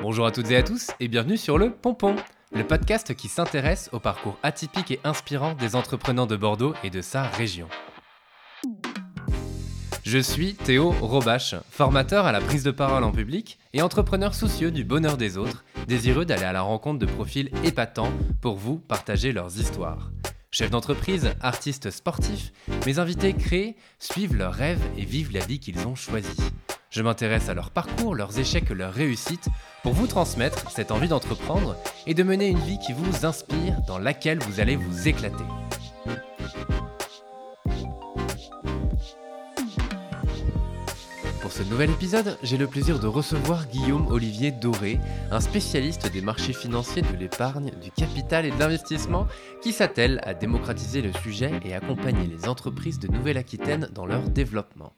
Bonjour à toutes et à tous et bienvenue sur le Pompon, le podcast qui s'intéresse au parcours atypique et inspirant des entrepreneurs de Bordeaux et de sa région. Je suis Théo Robache, formateur à la prise de parole en public et entrepreneur soucieux du bonheur des autres, désireux d'aller à la rencontre de profils épatants pour vous partager leurs histoires. Chefs d'entreprise, artistes sportifs, mes invités créent, suivent leurs rêves et vivent la vie qu'ils ont choisie. Je m'intéresse à leur parcours, leurs échecs, leurs réussites, pour vous transmettre cette envie d'entreprendre et de mener une vie qui vous inspire, dans laquelle vous allez vous éclater. Nouvel épisode, j'ai le plaisir de recevoir Guillaume Olivier Doré, un spécialiste des marchés financiers, de l'épargne, du capital et de l'investissement, qui s'attelle à démocratiser le sujet et accompagner les entreprises de Nouvelle-Aquitaine dans leur développement.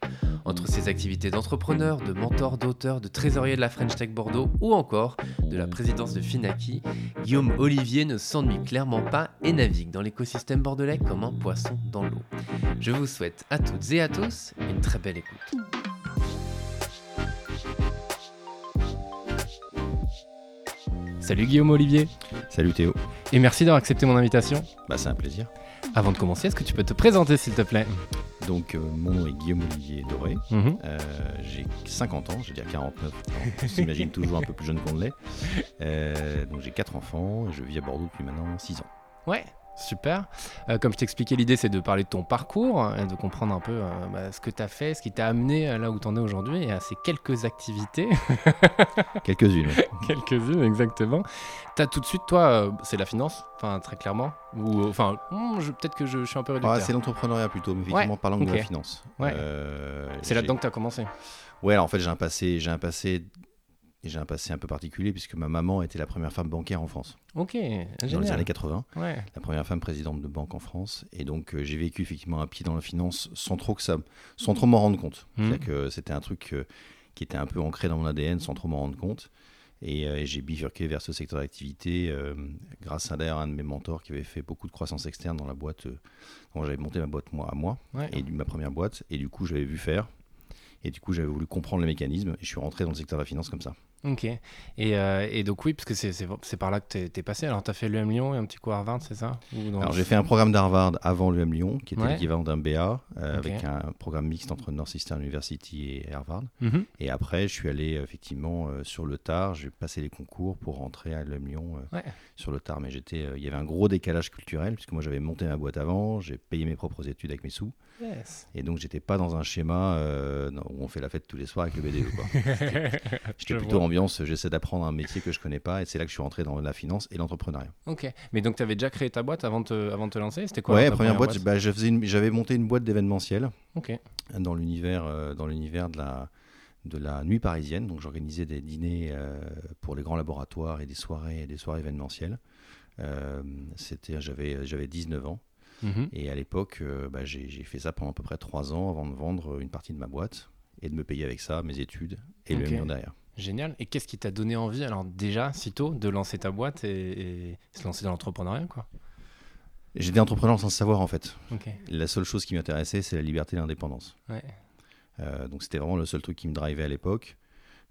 Entre ses activités d'entrepreneur, de mentor, d'auteur, de trésorier de la French Tech Bordeaux ou encore de la présidence de Finaki, Guillaume Olivier ne s'ennuie clairement pas et navigue dans l'écosystème bordelais comme un poisson dans l'eau. Je vous souhaite à toutes et à tous une très belle écoute. Salut Guillaume Olivier. Salut Théo. Et merci d'avoir accepté mon invitation. Bah c'est un plaisir. Avant de commencer, est-ce que tu peux te présenter s'il te plaît? Donc euh, mon nom est Guillaume Olivier Doré. Mhm. Euh, j'ai 50 ans, je vais dire 49 ans. On s'imagine toujours un peu plus jeune qu'on ne l'est. Euh, donc j'ai 4 enfants et je vis à Bordeaux depuis maintenant 6 ans. Ouais, super. Euh, comme je t'expliquais, l'idée c'est de parler de ton parcours et de comprendre un peu euh, bah, ce que tu as fait, ce qui t'a amené à là où tu en es aujourd'hui et à ces quelques activités. Quelques-unes. ouais. Quelques-unes, exactement. Tu as tout de suite, toi, euh, c'est la finance, enfin très clairement. Ou enfin, hmm, peut-être que je, je suis un peu réducteur. Ah, c'est l'entrepreneuriat plutôt, mais effectivement parlant ok. de la finance. Ouais. Euh, c'est là-dedans que tu as commencé. Ouais, alors en fait j'ai un passé, j'ai un passé, j'ai un passé un peu particulier puisque ma maman était la première femme bancaire en France Ok, dans les années 80. Ouais. la première femme présidente de banque en France. Et donc, euh, j'ai vécu effectivement un pied dans la finance sans trop que ça, sans trop m'en rendre compte. Mhm. C'est-à-dire que c'était un truc euh, qui était un peu ancré dans mon ADN sans trop m'en rendre compte. Et, euh, et j'ai bifurqué vers ce secteur d'activité grâce à d'ailleurs un de mes mentors qui avait fait beaucoup de croissance externe dans la boîte. quand j'avais monté ma boîte moi à moi, Ouais. et ma première boîte. Et du coup, j'avais vu faire. Et du coup, j'avais voulu comprendre les mécanismes. Et je suis rentré dans le secteur de la finance comme ça. Ok. Et, euh, et donc oui, parce que c'est- par là que t'es es passé. Alors tu as fait l'UM Lyon et un petit coup à Harvard, c'est ça? Ou dans- Alors j'ai fait un programme d'Harvard avant l'UM Lyon, qui était Ouais. l'équivalent d'un BA, euh, avec un programme mixte entre Northeastern University et Harvard. Mhm. Et après, je suis allé effectivement euh, sur le tard, j'ai passé les concours pour rentrer à l'UM Lyon Ouais. sur le tard. Mais j'étais, il y avait un gros décalage culturel, puisque moi j'avais monté ma boîte avant, j'ai payé mes propres études avec mes sous, Yes. et donc j'étais pas dans un schéma euh, où on fait la fête tous les soirs avec le BDE. J'étais plutôt vois. ambiance, j'essaie d'apprendre un métier que je connais pas, et c'est là que je suis rentré dans la finance et l'entrepreneuriat. Ok. Mais donc tu avais déjà créé ta boîte avant de te, avant de te lancer? C'était quoi Ouais, la première boîte, bah, j'avais monté une boîte d'événementiel. Ok. dans l'univers euh, dans l'univers de la de la nuit parisienne donc j'organisais des dîners euh, pour les grands laboratoires et des soirées des soirées événementielles Euh, c'était j'avais j'avais 19 ans Mhm. et à l'époque euh, bah, j'ai fait ça pendant à peu près 3 ans avant de vendre une partie de ma boîte et de me payer avec ça mes études et le million derrière Génial. Et qu'est-ce qui t'a donné envie, alors déjà, si tôt, de lancer ta boîte et, et se lancer dans l'entrepreneuriat, quoi? J'étais entrepreneur sans le savoir en fait la seule chose qui m'intéressait c'est la liberté et l'indépendance Ouais. Euh, donc c'était vraiment le seul truc qui me drivait à l'époque.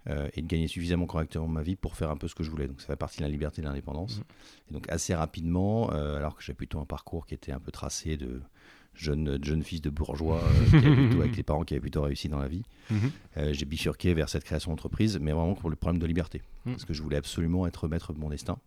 Euh, et de gagner suffisamment correctement ma vie pour faire un peu ce que je voulais. Donc ça fait partie de la liberté et de l'indépendance. Mhm. Et donc assez rapidement, euh, alors que j'ai plutôt un parcours qui était un peu tracé de jeune, de jeune fils de bourgeois euh, qui plutôt- avec les parents qui avaient plutôt réussi dans la vie, Mhm. euh, j'ai bifurqué vers cette création d'entreprise, mais vraiment pour le problème de liberté. Mhm. Parce que je voulais absolument être maître de mon destin.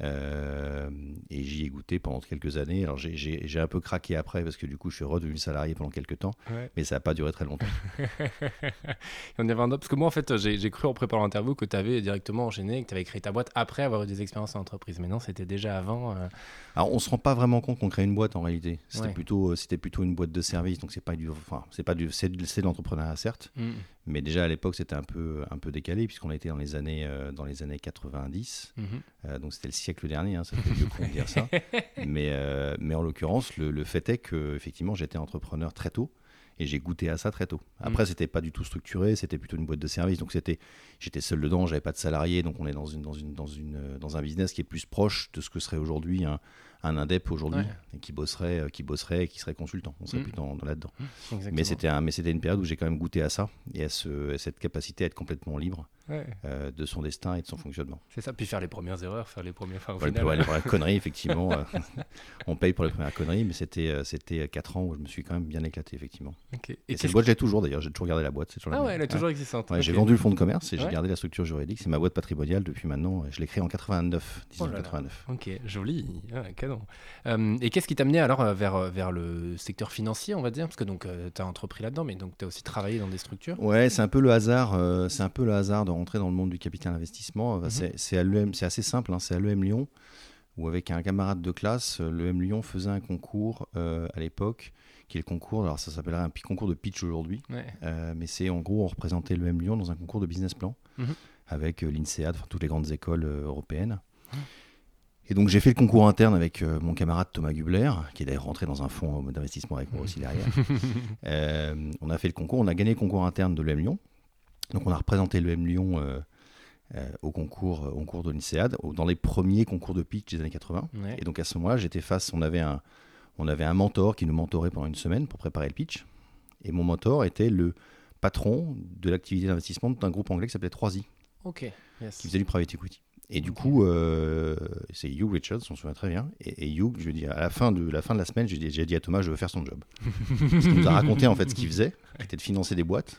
Euh, et j'y ai goûté pendant quelques années. Alors j'ai- un peu craqué après parce que du coup je suis redevenu salarié pendant quelques temps, Ouais. mais ça n'a pas duré très longtemps. On autre- Parce que moi, en fait, j'ai cru en préparant l'interview que tu avais directement enchaîné, que tu avais créé ta boîte après avoir eu des expériences en entreprise. Mais non, c'était déjà avant. euh, Alors on se rend pas vraiment compte qu'on crée une boîte en réalité. C'était Ouais. plutôt euh, c'était plutôt une boîte de service donc c'est pas du enfin c'est pas du c'est de l'entrepreneuriat certes mm, mais déjà à l'époque c'était un peu un peu décalé puisqu'on était dans les années euh, dans les années 90 mhm. euh, donc c'était le siècle dernier hein, ça fait vieux de dire ça mais euh, mais en l'occurrence le, le fait est que effectivement j'étais entrepreneur très tôt Et j'ai goûté à ça très tôt. Après, c'était pas du tout structuré, c'était plutôt une boîte de service. Donc c'était, j'étais seul dedans, j'avais pas de salarié, donc on est dans une, dans une, dans une, dans un business qui est plus proche de ce que serait aujourd'hui un, un indep aujourd'hui Ouais. et qui bosserait, euh, qui bosserait, et qui serait consultant. On serait Mm. plus dans, dans là-dedans. Exactement. Mais c'était un, mais c'était une période où j'ai quand même goûté à ça et à, ce, à cette capacité à être complètement libre Ouais, euh, de son destin et de son fonctionnement. c'est ça. Puis faire les premières erreurs, faire les premiers. Enfin, au Voilà, final, pour les premières conneries, effectivement, euh, on paye pour les premières conneries, mais c'était euh, c'était 4 ans où je me suis quand même bien éclaté, effectivement. Et Et, cette boîte, j'ai toujours d'ailleurs, j'ai toujours gardé la boîte. c'est la Ah même. ouais, elle est toujours existante. Ouais, J'ai vendu le fonds de commerce et j'ai Ouais. gardé la structure juridique. C'est ma boîte patrimoniale depuis maintenant. Je l'ai créée en 89, Oh là là. 1989. Ok, joli, ah, canon. Euh, et qu'est-ce qui t'a amené alors vers, vers le secteur financier, on va dire? Parce que donc tu as entrepris là-dedans, mais donc tu as aussi travaillé dans des structures. Ouais, c'est un peu le hasard. euh, c'est un peu le hasard de rentrer dans le monde du capital investissement. Bah, Mhm. c'est- assez simple. hein, c'est à l'EM Lyon où avec un camarade de classe, euh, l'EM Lyon faisait un concours euh, à l'époque, qui est le concours. Alors ça s'appellerait un pi- concours de pitch aujourd'hui, Ouais. euh, mais c'est en gros on représentait l'EM Lyon dans un concours de business plan Mhm. avec euh, l'INSEAD, toutes les grandes écoles euh, européennes. Et donc j'ai fait le concours interne avec euh, mon camarade Thomas Gubler, qui est d'ailleurs rentré dans un fonds d'investissement avec moi aussi derrière. Euh, on a fait le concours, on a gagné le concours interne de l'EM Lyon. Donc on a représenté l'EM Lyon euh, euh, au concours, euh, au concours de l'INSEAD, dans les premiers concours de pitch des années 80. Ouais. Et donc à ce moment-là, j'étais face, on avait un, on avait un mentor qui nous mentorait pendant une semaine pour préparer le pitch. Et mon mentor était le patron de l'activité d'investissement d'un groupe anglais qui s'appelait 3i, Ok, yes. qui faisait du private equity. Et du coup, euh, c'est Hugh Richards, on se souvient très bien. Et, et Hugh, je veux dire, à la fin de la fin de la semaine, j'ai dit, j'ai dit à Thomas, je veux faire son job. Parce qu'il nous a raconté en fait ce qu'il faisait, qui était de financer des boîtes.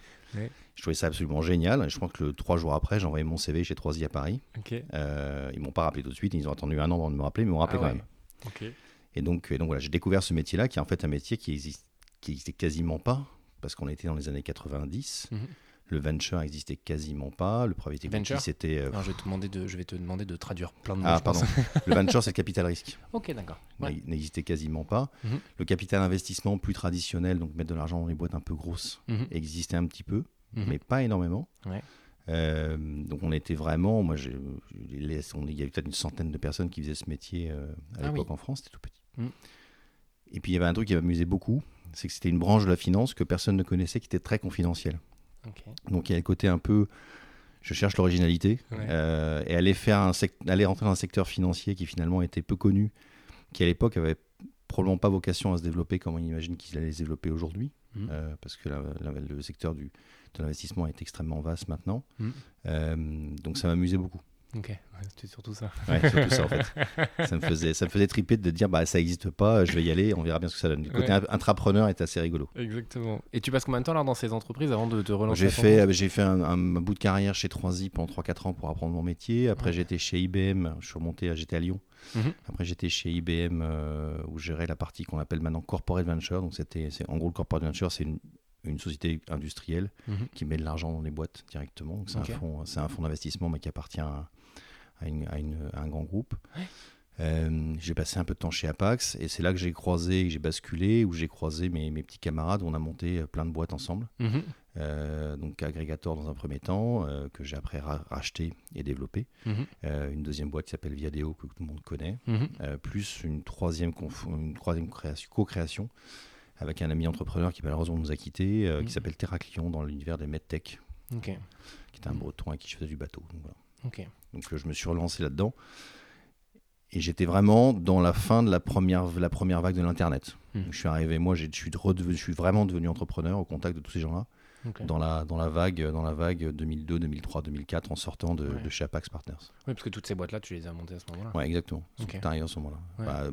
Je trouvais ça absolument génial. Je crois que le, trois jours après, j'ai envoyé mon CV chez 3i à Paris. Ok, Euh, ils m'ont pas rappelé tout de suite, ils ont attendu un an avant de me rappeler, mais ils m'ont rappelé Ah quand ouais. même. Et donc, et donc voilà, j'ai découvert ce métier-là, qui est en fait un métier qui existe, qui quasiment pas, parce qu'on était dans les années 90. Mhm. Le venture existait quasiment pas. Le private equity, c'était. euh, je, vais te demander de, je vais te demander de traduire plein de mots. ah, je pense. pardon. le venture, c'est le capital risque. ok, d'accord. Ouais. Il n'existait quasiment pas. Mhm. Le capital investissement plus traditionnel, donc mettre de l'argent dans les boîtes un peu grosses, Mhm. existait un petit peu, Mhm. mais pas énormément. Ouais. Euh, donc on était vraiment, moi, on- il y avait peut-être une centaine de personnes qui faisaient ce métier euh, à Ah l'époque oui. en France, c'était tout petit. Et puis il y avait un truc qui m'amusait beaucoup, c'est que c'était une branche de la finance que personne ne connaissait, qui était très confidentielle. Donc il y a le côté un peu, je cherche l'originalité, Ouais. euh, et aller faire un sect- aller rentrer dans un secteur financier qui finalement était peu connu, qui à l'époque avait probablement pas vocation à se développer comme on imagine qu'il allait se développer aujourd'hui, Mhm. euh, parce que la- la- le secteur du, de l'investissement est extrêmement vaste maintenant. Mhm. Euh, donc ça m'amusait beaucoup. Ok, ouais, c'était surtout ça. Ouais, surtout ça en fait. Ça me faisait, ça me faisait triper de dire bah ça n'existe pas, je vais y aller, on verra bien ce que ça donne. Le côté Ouais. intrapreneur est assez rigolo. Exactement. Et tu passes combien de temps alors dans ces entreprises avant de te relancer J'ai fait, euh, j'ai fait un, bout de carrière chez 3i pendant 3-4 ans pour apprendre mon métier. Après, Ouais. j'étais chez IBM, je suis remonté, à- j'étais à Lyon. Mhm. Après, j'étais chez IBM euh, où je gérais la partie qu'on appelle maintenant Corporate Venture. Donc, c'était, c'est, en gros, le Corporate Venture, c'est une, une société industrielle Mhm. qui met de l'argent dans les boîtes directement. C'est, Ok. un fonds, c'est un fonds d'investissement, mais qui appartient à, à une- à une- à un grand groupe. Ouais. Euh, j'ai passé un peu de temps chez Apax et c'est là que j'ai croisé, j'ai basculé, où j'ai croisé mes, mes petits camarades. On a monté euh, plein de boîtes ensemble. Mhm. Euh, donc Aggregator dans un premier temps, euh, que j'ai après ra- racheté et développé. Mhm. Une deuxième boîte qui s'appelle Viadeo, que tout le monde connaît. Mhm. Plus une troisième, une co-création avec un ami entrepreneur qui malheureusement nous a quittés, qui s'appelle Terraclion dans l'univers des medtech, Ok. qui était un breton à qui je faisais du bateau. Donc, voilà. Donc, euh, je me suis relancé là-dedans. Et j'étais vraiment dans la fin de la première, la première vague de l'Internet. Mhm. Je suis arrivé, moi, je suis, redevenu- je suis vraiment devenu entrepreneur au contact de tous ces gens-là dans la, dans la vague, dans la vague 2002, 2003, 2004 en sortant de, Ouais. de chez Apax Partners. Oui, parce que toutes ces boîtes-là, tu les as montées à ce moment-là. Ouais, exactement. C'est Ok. tout arrivé à ce moment-là. Ouais. Bah, euh,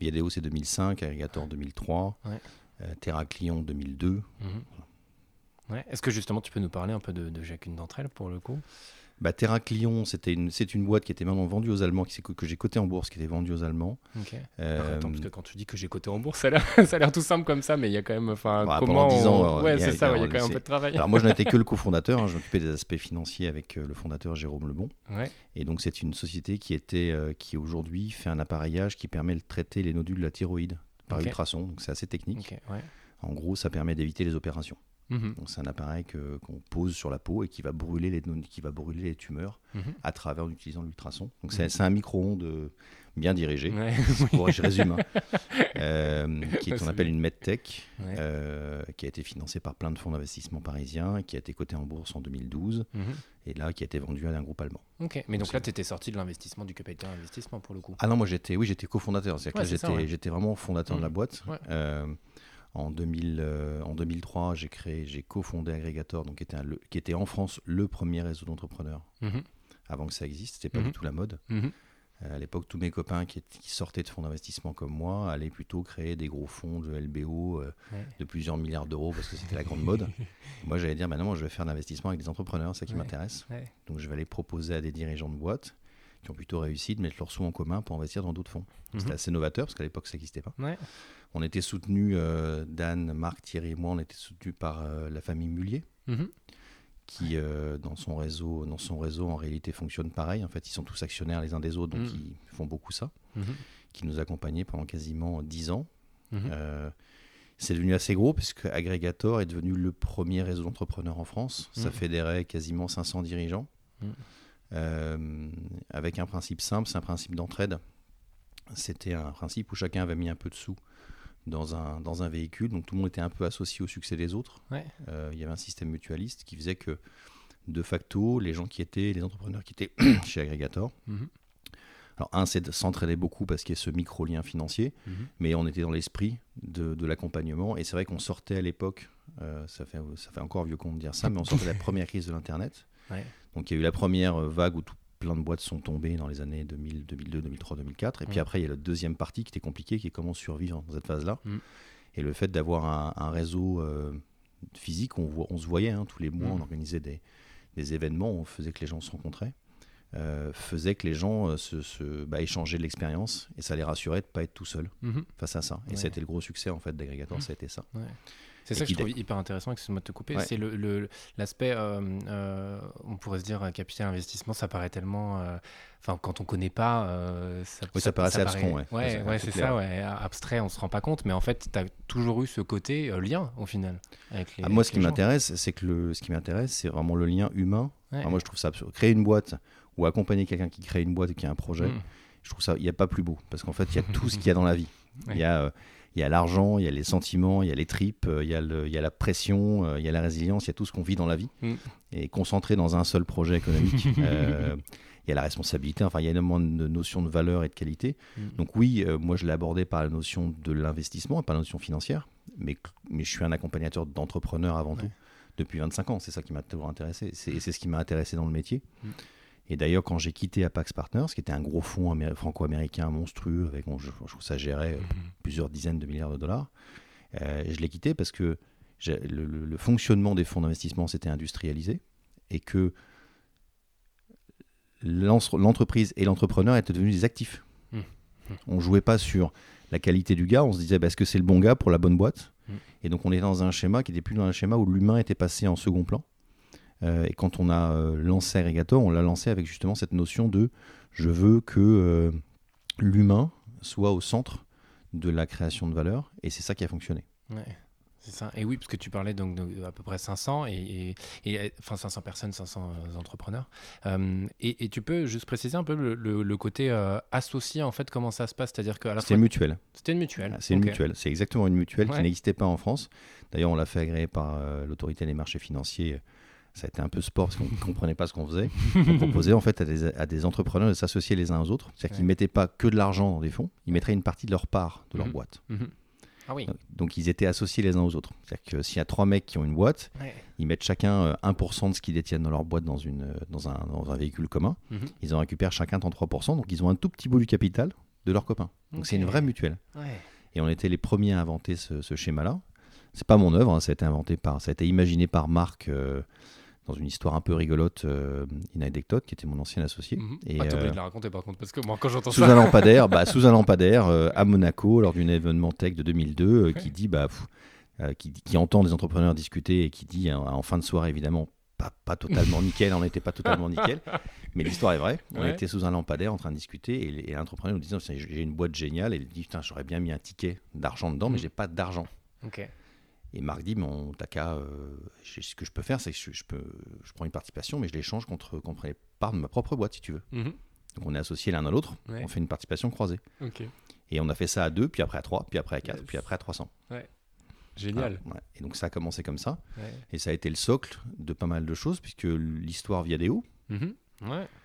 Viadeo, c'est 2005, Aggregator 2003, Ouais. euh, Terraclion 2002. Mhm. Est-ce que justement tu peux nous parler un peu de, de chacune d'entre elles pour le coup? Bah, Terraclion, c'était une, c'est une boîte qui était maintenant vendue aux Allemands, qui, que j'ai cotée en bourse, qui était vendue aux Allemands. Ok. Euh, Attends, parce que quand tu dis que j'ai coté en bourse, ça a l'air, tout simple comme ça, mais il y a quand même, enfin, Bah, comment pendant 10 ans, on- euh, ouais, c'est ça, il y a- ouais, il y a quand même un peu de travail. Alors moi, je n'étais que le cofondateur, hein, je m'occupais des aspects financiers avec euh, le fondateur Jérôme Lebon. Ouais. Et donc c'est une société qui était, euh, qui aujourd'hui fait un appareillage qui permet de traiter les nodules de la thyroïde par Ok. ultrason. Donc c'est assez technique. Ouais. En gros, ça permet d'éviter les opérations. Mhm. Donc c'est un appareil que- qu'on pose sur la peau et qui va brûler les, qui va brûler les tumeurs Mhm. à travers en utilisant l'ultrason. Donc Mhm. c'est c'est un micro-ondes euh, bien dirigé. Ouais. Pour- je résume. hein. Euh, qui est qu'on C'est appelle une medtech, Ouais. euh, qui a été financée par plein de fonds d'investissement parisiens, qui a été cotée en bourse en 2012, Mhm. et là qui a été vendue à un groupe allemand. Ok, mais donc là, tu étais sorti de l'investissement, du capital investissement pour le coup. Ah non, moi j'étais, oui, j'étais cofondateur. C'est-à-dire Ouais, que c'est j'étais, vraiment fondateur de la Mhm. boîte. Euh, en, 2000, euh, en 2003, j'ai créé, j'ai cofondé Aggregator, donc qui était, un- le- qui était en France le premier réseau d'entrepreneurs Mhm. avant que ça existe. C'était pas Mhm. du tout la mode. Euh, à l'époque, tous mes copains qui, sortaient de fonds d'investissement comme moi allaient plutôt créer des gros fonds de LBO euh, Ouais. de plusieurs milliards d'euros parce que c'était la grande mode. moi, j'allais dire, maintenant, je vais faire l'investissement avec des entrepreneurs, c'est ça qui Ouais. m'intéresse. Ouais. Donc, je vais aller proposer à des dirigeants de boîtes qui ont plutôt réussi de mettre leurs sous en commun pour investir dans d'autres fonds. C'était Mhm. assez novateur parce qu'à l'époque, ça n'existait pas. Ouais. On était soutenus, euh, Dan, Marc, Thierry et moi, on était soutenus par euh, la famille Mullier, Mhm. qui euh, dans son réseau, dans son réseau en réalité fonctionne pareil. En fait, ils sont tous actionnaires les uns des autres, donc Mm. ils font beaucoup ça. Mhm. Qui nous accompagnait pendant quasiment 10 ans. Mhm. C'est devenu assez gros puisque Aggregator est devenu le premier réseau d'entrepreneurs en France. Ça fédérait quasiment 500 dirigeants. Euh, avec un principe simple, c'est un principe d'entraide. C'était un principe où chacun avait mis un peu de sous dans un, dans un véhicule, donc tout le monde était un peu associé au succès des autres. Ouais. Euh, il y avait un système mutualiste qui faisait que, de facto, les gens qui étaient, les entrepreneurs qui étaient chez Aggregator, Mhm. alors un, c'est de s'entraider beaucoup parce qu'il y a ce micro-lien financier, Mhm. mais on était dans l'esprit de, de l'accompagnement. Et c'est vrai qu'on sortait à l'époque, euh, ça, fait, ça fait encore vieux con de dire ça, mais on sortait de la première crise de l'Internet. Ouais. Donc il y a eu la première euh, vague où tout, plein de boîtes sont tombées dans les années 2000, 2002, 2003, 2004. Et puis après, il y a la deuxième partie qui était compliquée, qui est comment survivre dans cette phase-là. Mm. Et le fait d'avoir un, un réseau euh, physique, on, voit- on se voyait hein, tous les mois, Mm. on organisait des, des événements, on faisait que les gens se rencontraient. euh, faisait que les gens euh, se, se- bah, échangeaient de l'expérience et ça les rassurait de ne pas être tout seul Mhm. face à ça. Et Ouais. ça a été le gros succès en fait d'Aggregator, Mm. ça a été ça. Ouais. C'est ça que je trouve hyper intéressant, excuse-moi de te couper, Ouais. c'est le- le- l'aspect, euh, euh, on pourrait se dire, euh, capital investissement, ça paraît tellement... Enfin, quand on connaît pas, ça, Oui, ça paraît assez abstrait, ouais. Ouais, Ouais, c'est- ça, ouais. Abstrait, on se rend pas compte, mais en fait, tu as toujours eu ce côté lien, au final. Avec les, Ah, moi, avec ce qui les m'intéresse, c'est que le, ce qui m'intéresse, c'est vraiment le lien humain. Moi, je trouve ça absurde. Créer une boîte ou accompagner quelqu'un qui crée une boîte et qui a un projet, Mm. je trouve ça, il n'y a pas plus beau. Parce qu'en fait, il y a tout ce qu'il y a dans la vie. Il y a, il y a l'argent, il y a les sentiments, il y a les tripes, euh, il y a, le- il y a la pression, euh, il y a la résilience, il y a tout ce qu'on vit dans la vie. Mm. Et concentré dans un seul projet économique, euh, il y a la responsabilité, enfin, il y a énormément de notions de valeur et de qualité. Mm. Donc oui, euh, moi, je l'ai abordé par la notion de l'investissement, pas la notion financière, mais, mais je suis un accompagnateur d'entrepreneurs avant Ouais. tout, depuis 25 ans. C'est ça qui m'a toujours intéressé. C'est ce qui m'a intéressé dans le métier. Mm. Et d'ailleurs, quand j'ai quitté Apax Partners, qui était un gros fonds améri- franco-américain monstrueux, avec, bon, je, je ça gérait euh, plusieurs dizaines de milliards de dollars, euh, je l'ai quitté parce que le, le- le fonctionnement des fonds d'investissement s'était industrialisé et que l'entre- l'entreprise et l'entrepreneur étaient devenus des actifs. Mm. Mm. On jouait pas sur la qualité du gars, on se disait bah, est-ce que c'est le bon gars pour la bonne boîte? Mm. Et donc on était dans un schéma qui était plus dans un schéma où l'humain était passé en second plan. Euh, et quand on a euh, lancé Aggregator, on l'a lancé avec justement cette notion de je veux que euh, l'humain soit au centre de la création de valeur, et c'est ça qui a fonctionné. Ouais, c'est ça. Et oui, parce que tu parlais donc de à peu près 500 et, et- et, enfin 500 personnes, 500 euh, entrepreneurs. Euh, et, et tu peux juste préciser un peu le, le- le côté euh, associé en fait, comment ça se passe, c'est-à-dire la C'était fois mutuel. c'était une mutuelle. C'est une mutuelle. C'est exactement une mutuelle Ouais. qui n'existait pas en France. D'ailleurs, on l'a fait agréer par l'autorité des marchés financiers. Ça a été un peu sport parce qu'on ne comprenait pas ce qu'on faisait. On proposait en fait à des, à des entrepreneurs de s'associer les uns aux autres. C'est-à-dire qu'ils ne mettaient pas que de l'argent dans des fonds, ils mettraient une partie de leur part de leur Mhm. boîte. Mhm. Ah oui. Donc, donc, ils étaient associés les uns aux autres. C'est-à-dire que s'il y a trois mecs qui ont une boîte, Ouais. ils mettent chacun euh, 1% de ce qu'ils détiennent dans leur boîte dans, une, euh, dans, un, dans un véhicule commun. Mhm. Ils en récupèrent chacun 33%. Donc ils ont un tout petit bout du capital de leurs copains. Donc c'est une vraie mutuelle. Ouais. Et on était les premiers à inventer ce, ce schéma-là. C'est pas mon œuvre, hein, ça a été inventé par, ça a été imaginé par Marc euh, dans une histoire un peu rigolote, euh, une anecdote qui était mon ancien associé. Mhm. Et, Ah, oublié euh, de la raconter par contre, parce que moi quand j'entends sous ça. un lampadaire, bah, sous un lampadaire euh, à Monaco lors d'une événement tech de 2002, euh, qui dit, bah, pff, euh, qui, qui entend des entrepreneurs discuter et qui dit en, en fin de soirée évidemment. Pas, pas totalement nickel, on n'était pas totalement nickel, mais l'histoire est vraie. On Ouais. était sous un lampadaire en train de discuter et, et l'entrepreneur nous disait J'ai une boîte géniale. Et il dit Putain, j'aurais bien mis un ticket d'argent dedans, mais Mm. j'ai pas d'argent. Ok. Et Marc dit, mon t'as qu'à, euh, ce que je peux faire, c'est que je, je peux, je prends une participation, mais je l'échange contre, contre les parts de ma propre boîte, si tu veux. Mhm. Donc on est associés l'un à l'autre, Ouais. on fait une participation croisée. Et on a fait ça à deux, puis après à trois, puis après à quatre, Yes. puis après à 300. Génial. Voilà, ouais. Et donc ça a commencé comme ça. Et ça a été le socle de pas mal de choses, puisque l'histoire Viadeo, Mhm.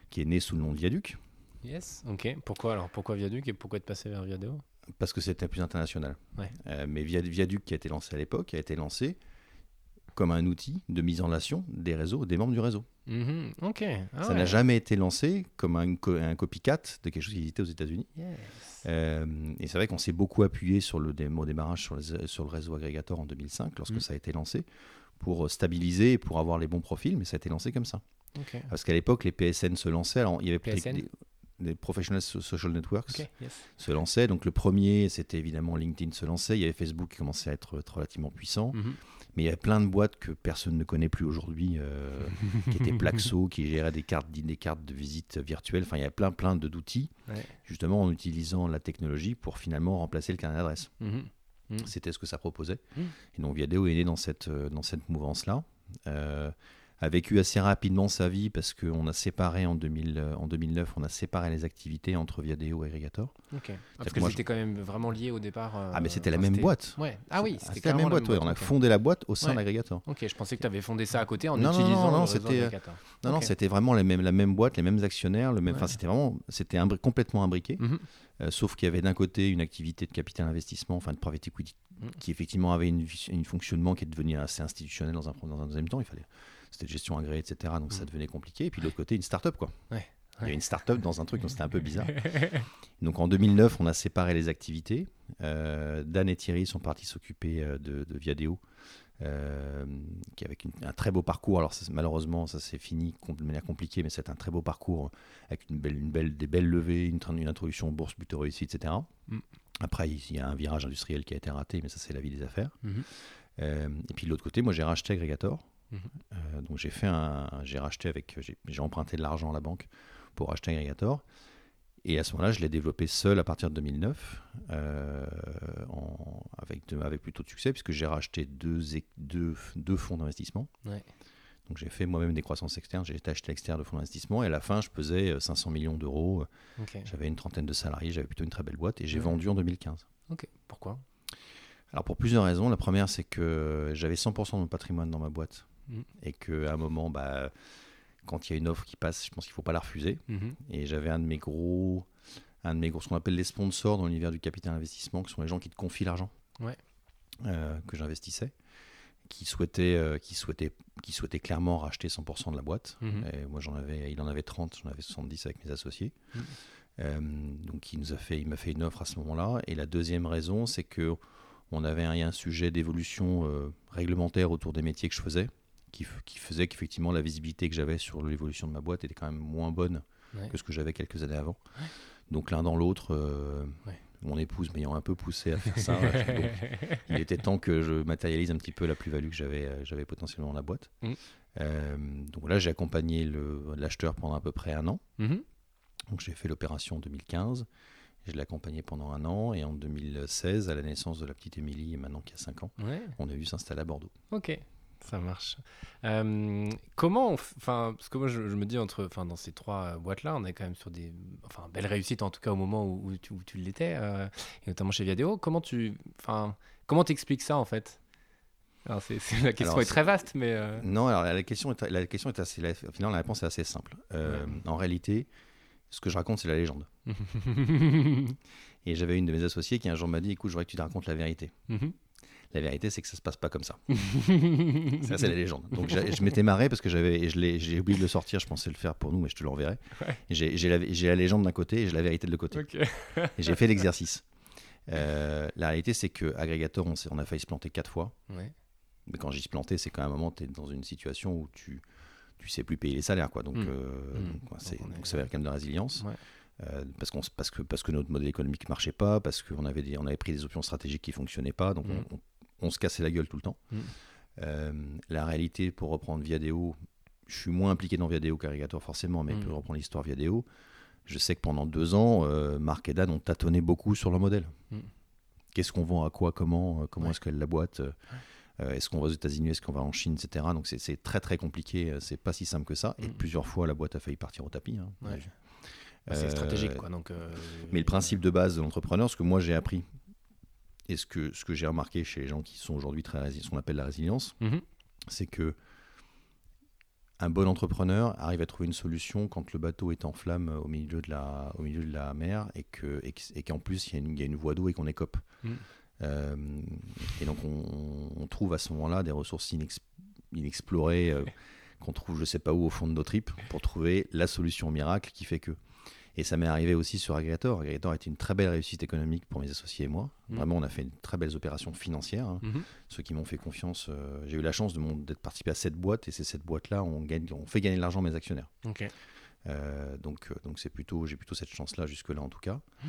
Qui est née sous le nom de Viaduc, Yes. Ok. Pourquoi alors Pourquoi Viaduc et pourquoi être passé vers Viadeo? Parce que c'était plus international. Ouais. Euh, mais Via- Viaduc qui a été lancé à l'époque, a été lancé comme un outil de mise en relation des réseaux, des membres du réseau. Ah ça ouais. n'a jamais été lancé comme un, un copycat de quelque chose qui existait aux États-Unis. Yes. Euh, et c'est vrai qu'on s'est beaucoup appuyé sur le dé- au démarrage sur, les- sur le réseau agrégateur en 2005, lorsque Mm. ça a été lancé, pour stabiliser et pour avoir les bons profils, mais ça a été lancé comme ça. Parce qu'à l'époque, les PSN se lançaient. Alors, il y avait PSN? des, des Professional So- Social Networks. Yes. se lançaient. Donc, le premier, c'était évidemment LinkedIn se lançait. Il y avait Facebook qui commençait à être relativement puissant. Mhm. Mais il y a plein de boîtes que personne ne connaît plus aujourd'hui, euh, qui étaient Plaxo, qui géraient des cartes, des cartes de visite virtuelles. Enfin, il y a plein, plein d'outils, Ouais. justement en utilisant la technologie pour finalement remplacer le carnet d'adresse. Mhm. C'était ce que ça proposait. Mm. Et donc Viadeo est né dans cette, euh, dans cette mouvance-là. Euh, a vécu assez rapidement sa vie parce qu'on a séparé en, 2000, euh, en 2009, on a séparé les activités entre Viadeo et Aggregator. Ok. Ah, parce que que c'était quand même vraiment lié au départ. euh, ah, mais c'était la même boîte. Ouais. Ah oui, Ah, c'était la même boîte, ouais. On a fondé la boîte au sein Ouais. d'Aggregator. Ok, je pensais que tu avais fondé ça à côté en Non, non, utilisant non, non, c'était- agrégateur. Non, non, c'était vraiment les mêmes, la même boîte, les mêmes actionnaires, le même. Enfin, c'était vraiment, c'était imbri- complètement imbriqué. Mhm. Euh, sauf qu'il y avait d'un côté une activité de capital investissement, enfin de private equity, Mm. qui effectivement avait une, une fonctionnement qui est devenu assez institutionnel dans un, dans un deuxième temps. Il fallait, c'était de gestion agréée, etc. Donc ça Mm. devenait compliqué. Et puis de l'autre côté, une start-up, quoi. Ouais, Il y avait une start-up dans un truc, donc c'était un peu bizarre. Donc en 2009, on a séparé les activités. Euh, Dan et Thierry sont partis s'occuper euh, de, de Viadeo, euh, qui avec une- un très beau parcours. Alors ça, malheureusement, ça s'est fini de manière compliquée, mais c'est un très beau parcours avec une belle, une belle, des belles levées, une, introduction en bourse plutôt réussie, etc. Mm. Après, il y a un virage industriel qui a été raté, mais ça c'est la vie des affaires. Mhm. Euh, et puis de l'autre côté, moi j'ai racheté Aggregator. Euh, donc j'ai fait un, j'ai racheté avec, j'ai emprunté de l'argent à la banque pour acheter Aggregator. Et à ce moment-là, je l'ai développé seul à partir de 2009, euh, en- avec, de- avec plutôt de succès, puisque j'ai racheté deux, deux, deux fonds d'investissement. Ouais. Donc j'ai fait moi-même des croissances externes, j'ai été acheté externe de fonds d'investissement, et à la fin, je pesais euh, 500 millions d'euros, j'avais une trentaine de salariés, j'avais plutôt une très belle boîte, et j'ai Ouais. vendu en 2015. Ok. Pourquoi? Alors pour plusieurs raisons. La première, c'est que j'avais 100% de mon patrimoine dans ma boîte Mm. et qu'à un moment, bah, quand il y a une offre qui passe, je pense qu'il ne faut pas la refuser. Mhm. Et j'avais un de mes gros, un de mes gros, ce qu'on appelle les sponsors dans l'univers du capital investissement, qui sont les gens qui te confient l'argent Ouais. euh, que j'investissais, qui souhaitaient, euh, qui souhaitaient, qui souhaitaient clairement racheter 100% de la boîte. Mhm. Et moi, j'en avais, il en avait 30, j'en avais 70 avec mes associés. Mhm. Euh, donc, il nous a fait, il m'a fait une offre à ce moment-là. Et la deuxième raison, c'est que on avait un, un sujet d'évolution euh, réglementaire autour des métiers que je faisais, qui, faisait qu'effectivement la visibilité que j'avais sur l'évolution de ma boîte était quand même moins bonne Ouais. que ce que j'avais quelques années avant. Donc l'un dans l'autre, euh, Ouais. mon épouse m'ayant un peu poussé à faire ça, euh, donc, il était temps que je matérialise un petit peu la plus-value que j'avais, euh, j'avais potentiellement dans la boîte. Mm. Euh, donc là, j'ai accompagné l'acheteur pendant à peu près un an. Mhm. Donc j'ai fait l'opération en 2015. Je l'ai accompagné pendant un an et en 2016, à la naissance de la petite Émilie, et maintenant qui a 5 ans, Ouais. on a vu s'installer à Bordeaux. Ok, ça marche. Euh, comment, enfin, parce que moi je, je me dis entre, enfin, dans ces trois euh, boîtes-là, on est quand même sur des, enfin, belles réussites en tout cas au moment où, où tu, l'étais, euh, et notamment chez Viadeo. Comment tu, enfin, comment t'expliques ça en fait? Alors la question Alors, est très vaste, mais euh, Non, alors la question est, la question est assez. La, finalement, la réponse est assez simple. En réalité, ce que je raconte, c'est la légende. Et j'avais une de mes associées qui un jour m'a dit Écoute, je voudrais que tu te racontes la vérité. La vérité, c'est que ça se passe pas comme ça. ça, c'est la légende. Donc, j'ai- je m'étais marré parce que j'avais, j'ai oublié de le sortir. Je pensais le faire pour nous, mais je te l'enverrai. Ouais. Et J'ai, j'ai la, j'ai la légende d'un côté et j'ai la vérité de l'autre côté. Et j'ai fait l'exercice. Euh, la réalité, c'est que Aggregator, on, on a failli se planter quatre fois. Ouais. Mais quand dis se planter, c'est qu'à un moment, tu es dans une situation où tu tu sais plus payer les salaires. Quoi. Donc, Mm. euh, Mm. donc, est- ça va quand même de résilience. Ouais. Euh, parce, qu'on, parce, que, parce que notre modèle économique marchait pas, parce qu'on avait, des, on avait pris des options stratégiques qui fonctionnaient pas. Donc, Mm. on, on- on se cassait la gueule tout le temps. Mm. Euh, la réalité, pour reprendre Viadeo, je suis moins impliqué dans Viadeo qu'Aggregator forcément, mais Mm. pour reprendre l'histoire Viadeo, je sais que pendant deux ans, euh, Marc et Dan ont tâtonné beaucoup sur leur modèle. Mm. Qu'est-ce qu'on vend à quoi, comment, euh, comment Ouais. est-ce que la boîte euh, est-ce qu'on va aux États-Unis, est-ce qu'on va en Chine, etc. Donc c'est très très compliqué, c'est pas si simple que ça. Et plusieurs fois, la boîte a failli partir au tapis. hein. Ouais. Euh, c'est stratégique, quoi. Donc, Mais le principe de base de l'entrepreneur, ce que moi j'ai appris, et ce que, ce que j'ai remarqué chez les gens qui sont aujourd'hui très résilients, ce qu'on appelle la résilience, Mhm. c'est que un bon entrepreneur arrive à trouver une solution quand le bateau est en flamme au milieu de la, au milieu de la mer et que et qu'en plus il y, a une- y a une voie d'eau et qu'on écope. Mm. Euh, et donc on, on trouve à ce moment-là des ressources inex- inexplorées euh, qu'on trouve je sais pas où au fond de nos tripes pour trouver la solution miracle qui fait que. Et ça m'est arrivé aussi sur Aggregator. Aggregator a été une très belle réussite économique pour mes associés et moi. Mm. Vraiment, on a fait une très belles opérations financières. hein Mhm. ceux qui m'ont fait confiance. euh, j'ai eu la chance d'être participé à cette boîte et c'est cette boîte-là on gagne, on fait gagner de l'argent à mes actionnaires. Euh, donc euh, donc c'est plutôt j'ai plutôt cette chance-là jusque-là en tout cas. Mmh.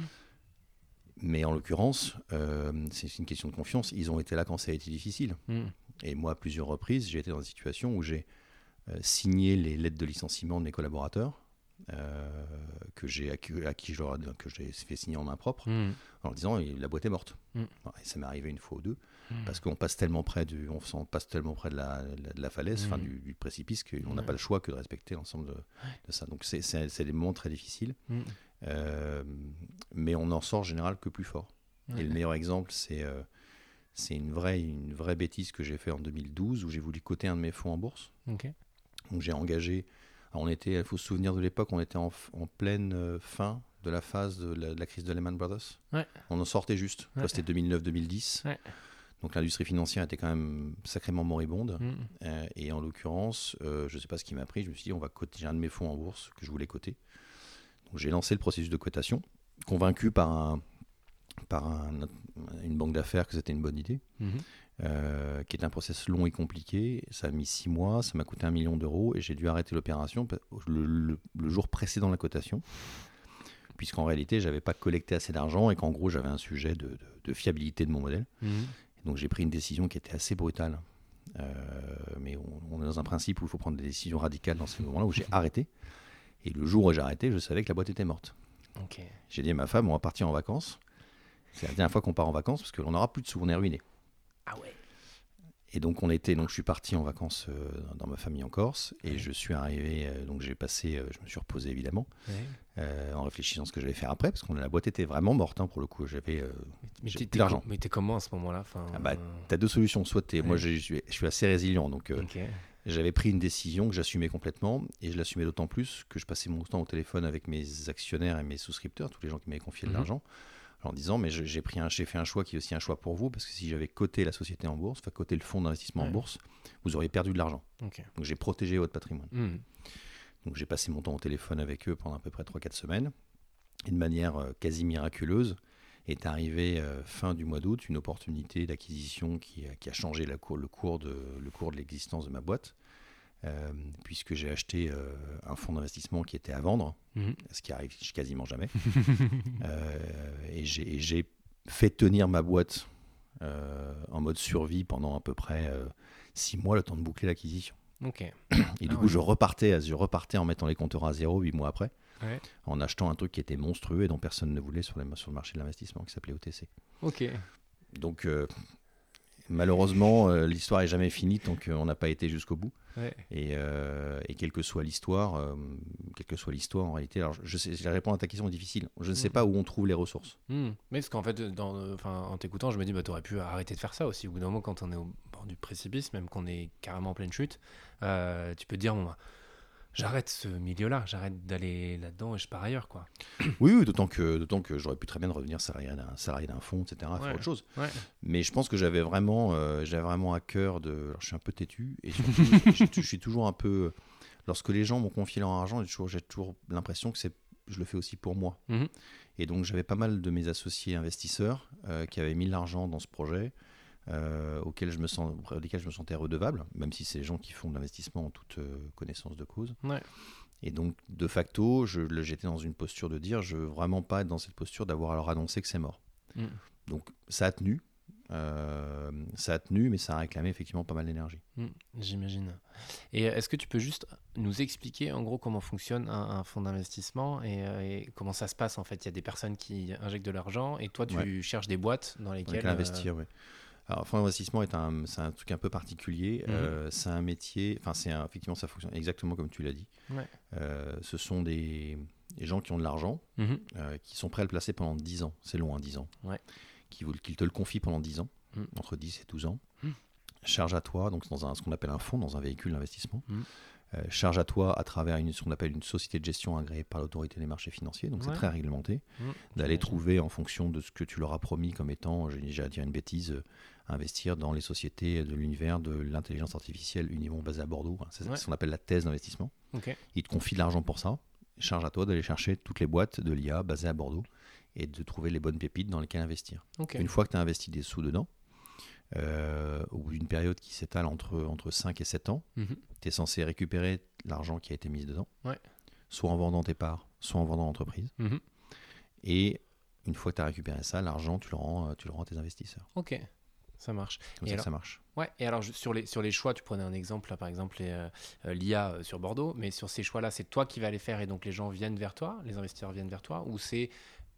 Mais en l'occurrence, euh, c'est une question de confiance. Ils ont été là quand ça a été difficile. Mhm. Et moi, à plusieurs reprises, j'ai été dans une situation où j'ai signé les lettres de licenciement de mes collaborateurs. Euh, que j'ai à, qui- à qui je leur ai- que j'ai fait signer en main propre Mhm. en leur disant la boîte est morte Mm. et ça m'est arrivé une fois ou deux Mhm. parce qu'on passe tellement près du, on s'en passe tellement près de la, de la- falaise, enfin du, du précipice, qu'on n'a pas le choix que de respecter l'ensemble de, de ça. Donc c'est- c'est c'est des moments très difficiles, euh, mais on en sort en général que plus fort. Et le meilleur exemple, c'est euh, c'est une vraie, une vraie bêtise que j'ai fait en 2012 où j'ai voulu coter un de mes fonds en bourse. Donc j'ai engagé. On était, il faut se souvenir de l'époque, on était en, pleine euh, fin de la phase de la, de la crise de Lehman Brothers. Ouais. On en sortait juste. Ouais. C'était 2009-2010. Ouais. Donc l'industrie financière était quand même sacrément moribonde. Mhm. Euh, et en l'occurrence, euh, je ne sais pas ce qui m'a pris. Je me suis dit, on va coter. J'ai un de mes fonds en bourse que je voulais coter. Donc j'ai lancé le processus de cotation, convaincu par, un, par un- une banque d'affaires que c'était une bonne idée Mhm. Euh, qui est un process long et compliqué. Ça a mis six mois, ça m'a coûté un million d'euros et j'ai dû arrêter l'opération le, le- le jour précédent la cotation, puisqu'en réalité, j'avais pas collecté assez d'argent et qu'en gros, j'avais un sujet de, de- de fiabilité de mon modèle. Mhm. Donc j'ai pris une décision qui était assez brutale. Euh, mais on, on est dans un principe où il faut prendre des décisions radicales dans ces moments-là où j'ai arrêté. Et le jour où j'ai arrêté, je savais que la boîte était morte. J'ai dit à ma femme, on va partir en vacances. C'est la dernière fois qu'on part en vacances parce qu'on n'aura plus de sous, on est ruiné. Ah ouais. Et donc on était, donc je suis parti en vacances euh, dans ma famille en Corse et Ouais. je suis arrivé, euh, donc j'ai passé, euh, je me suis reposé évidemment Ouais. en réfléchissant à ce que j'allais faire après parce que la boîte était vraiment morte hein, pour le coup. J'avais, plus d'argent. Mais t'es comment à ce moment-là enfin, Ah bah, t'as deux solutions, soit t'es, moi Ouais. je suis, je suis assez résilient donc j'avais pris une décision que j'assumais complètement et je l'assumais d'autant plus que je passais mon temps au téléphone avec mes actionnaires et mes souscripteurs, tous les gens qui m'avaient confié de Mhm. l'argent, en disant mais j'ai pris j'ai fait un choix qui est aussi un choix pour vous parce que si j'avais coté la société en bourse, enfin coté le fonds d'investissement Ouais. en bourse, vous auriez perdu de l'argent. Donc j'ai protégé votre patrimoine. Mhm. Donc j'ai passé mon temps au téléphone avec eux pendant à peu près 3-4 semaines. Et de manière euh, quasi miraculeuse, est arrivée euh, fin du mois d'août une opportunité d'acquisition qui, a- qui a changé la cour- le cours de le cours de l'existence de ma boîte, euh, puisque j'ai acheté euh, un fonds d'investissement qui était à vendre, Mhm. ce qui arrive quasiment jamais, Euh, et j'ai fait tenir ma boîte en mode survie pendant à peu près 6 mois, le temps de boucler l'acquisition. Ok. Et du Ah coup, ouais. je repartais, je repartais en mettant les compteurs à zéro huit mois après, Ouais. en achetant un truc qui était monstrueux et dont personne ne voulait sur, les- sur le marché de l'investissement, qui s'appelait OTC. Ok. Donc, malheureusement, euh, l'histoire est jamais finie tant qu'on n'a pas été jusqu'au bout. Ouais. Et, euh, et quelle que soit l'histoire, euh, quelle que soit l'histoire en réalité, alors je sais, la réponse à ta question est difficile. Je ne sais Mhm. pas où on trouve les ressources. Hmm. Mais parce qu'en fait, dans, en t'écoutant, je me dis, bah, t'aurais pu arrêter de faire ça aussi. Au bout d'un moment, quand on est au bord du précipice, même qu'on est carrément en pleine chute, tu peux te dire, bon, bah, j'arrête ce milieu-là, j'arrête d'aller là-dedans et je pars ailleurs, quoi. Oui, oui, d'autant que, d'autant que j'aurais pu très bien revenir salarié d'un, salarié d'un fonds, etc., faire autre chose. Ouais. Mais je pense que j'avais vraiment, euh, j'avais vraiment à cœur de. Alors, je suis un peu têtu et surtout, je, je suis toujours un peu. Lorsque les gens m'ont confié leur argent, j'ai toujours, j'ai toujours l'impression que c'est, je le fais aussi pour moi. Mhm. Et donc j'avais pas mal de mes associés investisseurs euh, qui avaient mis l'argent dans ce projet, euh, auquel je me sens, auprès desquels je me sentais redevable, même si c'est les gens qui font de l'investissement en toute euh, connaissance de cause. Ouais. Et donc, de facto, j'étais dans une posture de dire, je veux vraiment pas être dans cette posture d'avoir à leur annoncer que c'est mort. Mm. Donc, ça a tenu. euh, ça a tenu, mais ça a réclamé effectivement pas mal d'énergie. Hmm, J'imagine. Et euh, est-ce que tu peux juste nous expliquer en gros comment fonctionne un, un fonds d'investissement et, euh, et comment ça se passe en fait? Il y a des personnes qui injectent de l'argent et toi tu Ouais. cherches des boîtes dans Dans lesquelles investir, ouais. Alors, fonds d'investissement est un, c'est un truc un peu particulier. Mhm. Euh, c'est un métier, enfin, c'est un- effectivement, ça fonctionne exactement comme tu l'as dit. Ouais. Euh, ce sont des, des gens qui ont de l'argent, Mhm. euh, qui sont prêts à le placer pendant 10 ans. C'est long, hein, 10 ans. Ouais. Qui, qui te le confient pendant 10 ans, Mhm. entre 10 et 12 ans. Charge à toi, donc dans un, ce qu'on appelle un fonds, dans un véhicule d'investissement. Charge à toi à travers une, ce qu'on appelle une société de gestion agréée par l'autorité des marchés financiers, donc Ouais. c'est très réglementé d'aller trouver en fonction de ce que tu leur as promis comme étant, j'ai déjà à dire une bêtise, investir dans les sociétés de l'univers de l'intelligence artificielle Univon basée à Bordeaux. hein. C'est Ouais. ce qu'on appelle la thèse d'investissement. Ok. Ils te confient de l'argent pour ça. Charge à toi d'aller chercher toutes les boîtes de l'IA basées à Bordeaux et de trouver les bonnes pépites dans lesquelles investir. Une fois que tu as investi des sous dedans, euh, au bout d'une période qui s'étale entre, entre 5 et 7 ans, Mhm. tu es censé récupérer l'argent qui a été mis dedans, Ouais. soit en vendant tes parts, soit en vendant l'entreprise. Mhm. Et une fois que tu as récupéré ça, l'argent, tu le rends, euh, tu le rends à tes investisseurs. Ok. Ça marche. Comme Et ça alors- que ça marche. Ouais, et alors sur les, sur les choix, tu prenais un exemple, là, par exemple, euh, euh, l'IA euh, sur Bordeaux, mais sur ces choix-là, c'est toi qui vas les faire et donc les gens viennent vers toi, les investisseurs viennent vers toi, ou c'est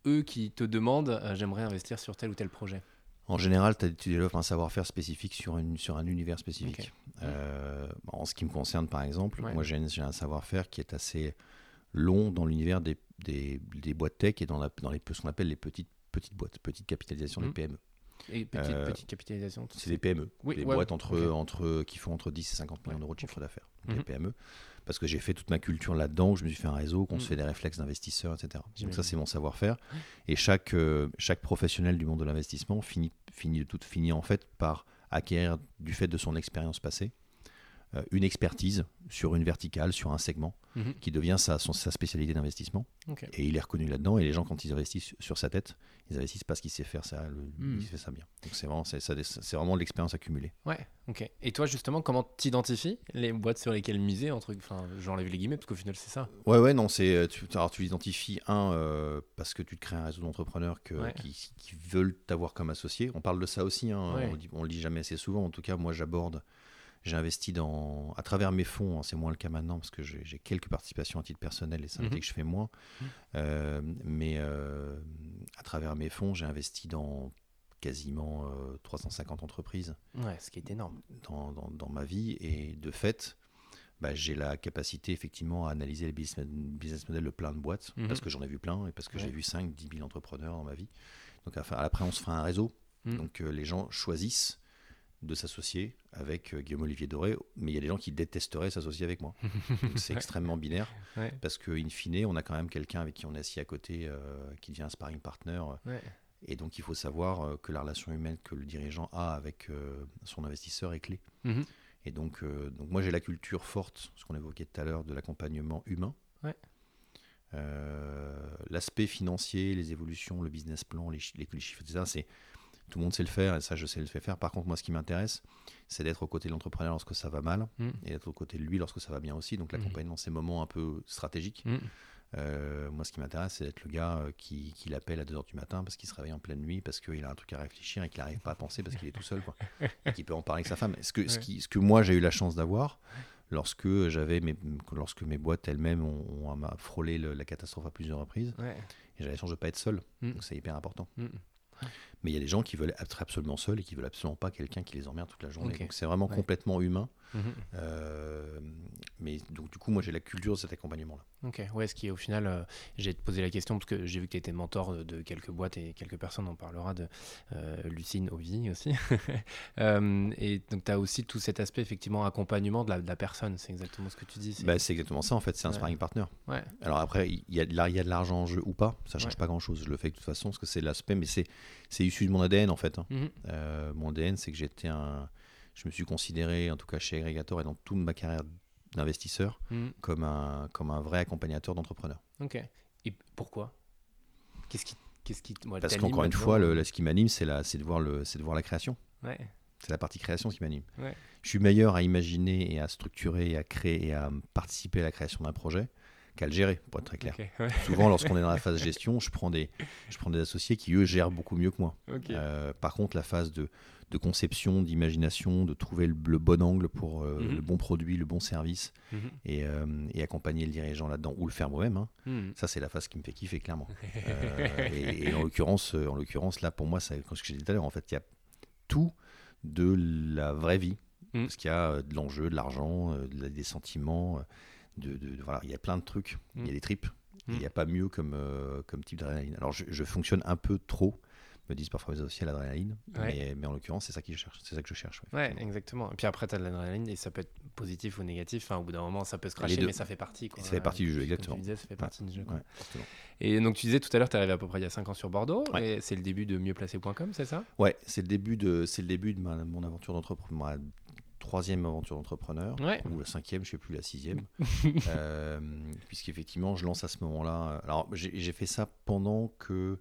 eux qui te demandent euh, j'aimerais investir sur tel ou tel projet? En général, t'as- tu développes un savoir-faire spécifique sur, une, sur un univers spécifique. Euh, en ce qui me concerne, par exemple, Ouais. moi j'ai un, j'ai un savoir-faire qui est assez long dans l'univers des, des, des boîtes tech et dans, la, dans les, ce qu'on appelle les petites, petites boîtes, petites capitalisations, les Mhm. PME. Et petite, Euh, petite capitalisation C'est des PME, Oui, des ouais, boîtes entre, entre, qui font entre 10 et 50 millions Ouais, d'euros de chiffre d'affaires. Donc, Mhm. Les PME. Parce que j'ai fait toute ma culture là-dedans, je me suis fait un réseau, qu'on Mhm. se fait des réflexes d'investisseurs, etc. Donc ça, c'est mon savoir-faire. Et chaque, euh, chaque professionnel du monde de l'investissement finit, finit, finit en fait par acquérir, du fait de son expérience passée, une expertise sur une verticale, sur un segment, Mhm. qui devient sa, son- sa spécialité d'investissement. Et il est reconnu là-dedans. Et les gens, quand ils investissent sur sa tête, ils investissent parce qu'il sait faire ça, le- Mhm. il fait ça bien. Donc c'est vraiment, c'est, vraiment l'expérience accumulée. Ouais, ok. Et toi, justement, comment t'identifies les boîtes sur lesquelles miser entre... Enfin, j'enlève les guillemets, parce qu'au final, c'est ça. Ouais, ouais, non, c'est. euh, Tu, alors, tu l'identifies, un, euh, parce que tu te crées un réseau d'entrepreneurs que- Ouais. qui, qui veulent t'avoir comme associé. On parle de ça aussi, hein, Ouais. on, on le dit jamais assez souvent. En tout cas, moi, j'aborde. J'ai investi dans, à travers mes fonds, hein, c'est moins le cas maintenant parce que j'ai quelques participations à titre personnel et ça Mhm. que je fais moins. Euh, mais euh, à travers mes fonds, j'ai investi dans quasiment euh, 350 entreprises Ouais, ce qui est énorme. dans, dans- dans ma vie et de fait bah, j'ai la capacité effectivement à analyser les business, business models de plein de boîtes Mhm. parce que j'en ai vu plein et parce que Ouais. j'ai vu 5 10 000 entrepreneurs dans ma vie donc après on se fera un réseau Mhm. donc euh, les gens choisissent de s'associer avec euh, Guillaume Olivier Doré mais il y a des gens qui détesteraient s'associer avec moi c'est Ouais. extrêmement binaire Ouais. parce que in fine on a quand même quelqu'un avec qui on est assis à côté euh, qui devient un sparring partner Ouais. et donc il faut savoir euh, que la relation humaine que le dirigeant a avec euh, son investisseur est clé Mhm. et donc, euh, donc moi j'ai la culture forte, ce qu'on évoquait tout à l'heure, de l'accompagnement humain. Euh, L'aspect financier, les évolutions, le business plan, les, les chiffres, etc. C'est tout le monde sait le faire et ça je sais le faire. Par contre moi ce qui m'intéresse, c'est d'être aux côtés de l'entrepreneur lorsque ça va mal Mhm. et d'être aux côtés de lui lorsque ça va bien aussi. Donc Mhm. l'accompagnement, ces moments un peu stratégiques. Mhm. Euh, moi, ce qui m'intéresse, c'est d'être le gars euh, qui, qui l'appelle à 2h du matin parce qu'il se réveille en pleine nuit, parce qu'il a un truc à réfléchir et qu'il n'arrive pas à penser parce qu'il est tout seul, quoi. et qu'il peut en parler avec sa femme. Ce que, ce qui, ce que moi, j'ai eu la chance d'avoir lorsque, j'avais mes, lorsque mes boîtes elles-mêmes ont, ont frôlé le- la catastrophe à plusieurs reprises, Ouais. et j'avais la chance de ne pas être seul. Donc, c'est hyper important. Mais il y a des gens qui veulent être absolument seuls et qui veulent absolument pas quelqu'un qui les emmerde toute la journée. Donc, c'est vraiment Ouais. complètement humain. Mhm. Euh, mais donc, du coup, moi, j'ai la culture de cet accompagnement-là. Ok, ouais, ce qui est au final, euh, j'ai te posé la question parce que j'ai vu que tu étais mentor de, de quelques boîtes et quelques personnes, on parlera de euh, Lucine Ovi aussi. Euh, et donc tu as aussi tout cet aspect effectivement accompagnement de la, de la personne, c'est exactement ce que tu dis. c'est- Bah, exactement ça, en fait. C'est un Ouais. sparring partner. ouais, Alors après, il y a de la- il y a de l'argent en jeu ou pas, ça change Ouais. pas grand-chose. Je le fais de toute façon parce que c'est l'aspect, mais c'est c'est issu de mon ADN en fait. hein. Mhm. Euh, mon ADN, c'est que j'étais un, je me suis considéré, en tout cas chez Aggregator et dans toute ma carrière d'investisseur, Mhm. comme un comme un vrai accompagnateur d'entrepreneurs. Ok. Et pourquoi? Qu'est-ce qui, qu'est-ce qui, ouais, Parce qu'encore une fois, le, ce qui m'anime, c'est la, c'est de voir le, c'est de voir la création. Ouais. C'est la partie création qui m'anime. Ouais. Je suis meilleur à imaginer et à structurer et à créer et à participer à la création d'un projet qu'à le gérer, pour être très clair. Ouais. Souvent, lorsqu'on est dans la phase gestion, je prends des, je prends des associés qui, eux, gèrent beaucoup mieux que moi. Euh, par contre, la phase de, de conception, d'imagination, de trouver le, le bon angle pour euh, Mhm. le bon produit, le bon service Mhm. et, euh, et accompagner le dirigeant là-dedans ou le faire moi-même, hein, Mhm. ça, c'est la phase qui me fait kiffer, clairement. Et, et en l'occurrence, en l'occurrence, là, pour moi, c'est comme ce que j'ai dit tout à l'heure, en fait, il y a tout de la vraie vie. Mm. Parce qu'il y a de l'enjeu, de l'argent, de la- des sentiments, de, de- de- voilà, il y a plein de trucs. Il y Mm. a des tripes. Mm. Il n'y a pas mieux comme, euh, comme type d'adrénaline. Alors je, je fonctionne un peu trop, me disent parfois les associés à l'adrénaline, Ouais. mais, mais en l'occurrence c'est ça que je cherche. C'est ça que je cherche. ouais, exactement. Et puis après, tu as de l'adrénaline et ça peut être positif ou négatif. Enfin, au bout d'un moment, ça peut se cracher, mais ça fait partie. Quoi. Ça fait partie du jeu, Comme exactement. Tu disais, ça fait partie du jeu. quoi. Et donc, tu disais tout à l'heure, tu es arrivé à peu près il y a 5 ans sur Bordeaux. Et c'est le début de mieuxplacé.com, c'est ça? Ouais, c'est le début de, c'est le début de ma- mon aventure d'entrepreneur, troisième aventure d'entrepreneur, Ouais. ou la cinquième, je sais plus, la sixième, euh, puisqu'effectivement, je lance à ce moment-là. euh, Alors, j'ai fait ça pendant que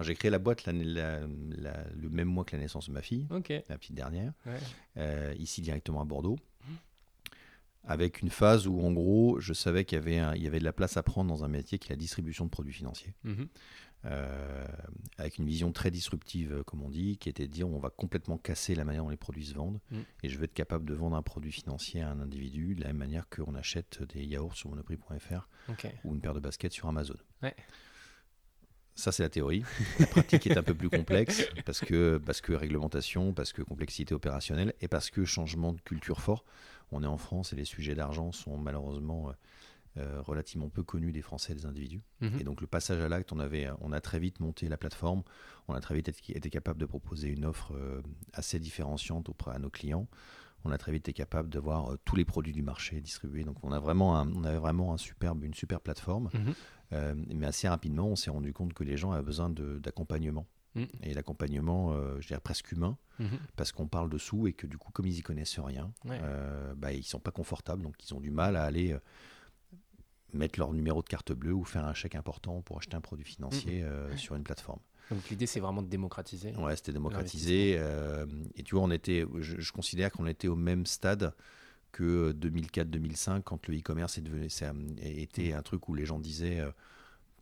j'ai créé la boîte l'année- la- la- le même mois que la naissance de ma fille, la petite dernière, Ouais. euh, ici directement à Bordeaux. Avec une phase où, en gros, je savais qu'il y, avait un- il y avait de la place à prendre dans un métier qui est la distribution de produits financiers. Mhm. Euh, avec une vision très disruptive, euh, comme on dit, qui était de dire on va complètement casser la manière dont les produits se vendent, Mm. et je veux être capable de vendre un produit financier à un individu de la même manière qu'on achète des yaourts sur monoprix.fr ou une paire de baskets sur Amazon. Ouais. Ça, c'est la théorie. La pratique est un peu plus complexe parce que, parce que réglementation, parce que complexité opérationnelle et parce que changement de culture fort. On est en France et les sujets d'argent sont malheureusement euh, euh, relativement peu connus des Français et des individus. Mhm. Et donc le passage à l'acte, on, avait, on a très vite monté la plateforme, on a très vite été, capable de proposer une offre euh, assez différenciante auprès à nos clients. On a très vite été capable de voir euh, tous les produits du marché distribués. Donc on, a vraiment un- on avait vraiment un superbe, une super plateforme. Mhm. Mais assez rapidement, on s'est rendu compte que les gens avaient besoin d'accompagnement. Mm. Et l'accompagnement, euh, je dirais presque humain, Mhm. parce qu'on parle dessous et que du coup, comme ils y connaissent rien, Ouais. euh, bah, ils sont pas confortables, donc ils ont du mal à aller euh, mettre leur numéro de carte bleue ou faire un chèque important pour acheter un produit financier euh, sur une plateforme. Donc, l'idée, c'est vraiment de démocratiser. Ouais, c'était démocratisé. euh, et tu vois, on était, je, je considère qu'on était au même stade que 2004-2005 quand le e-commerce était un truc où les gens disaient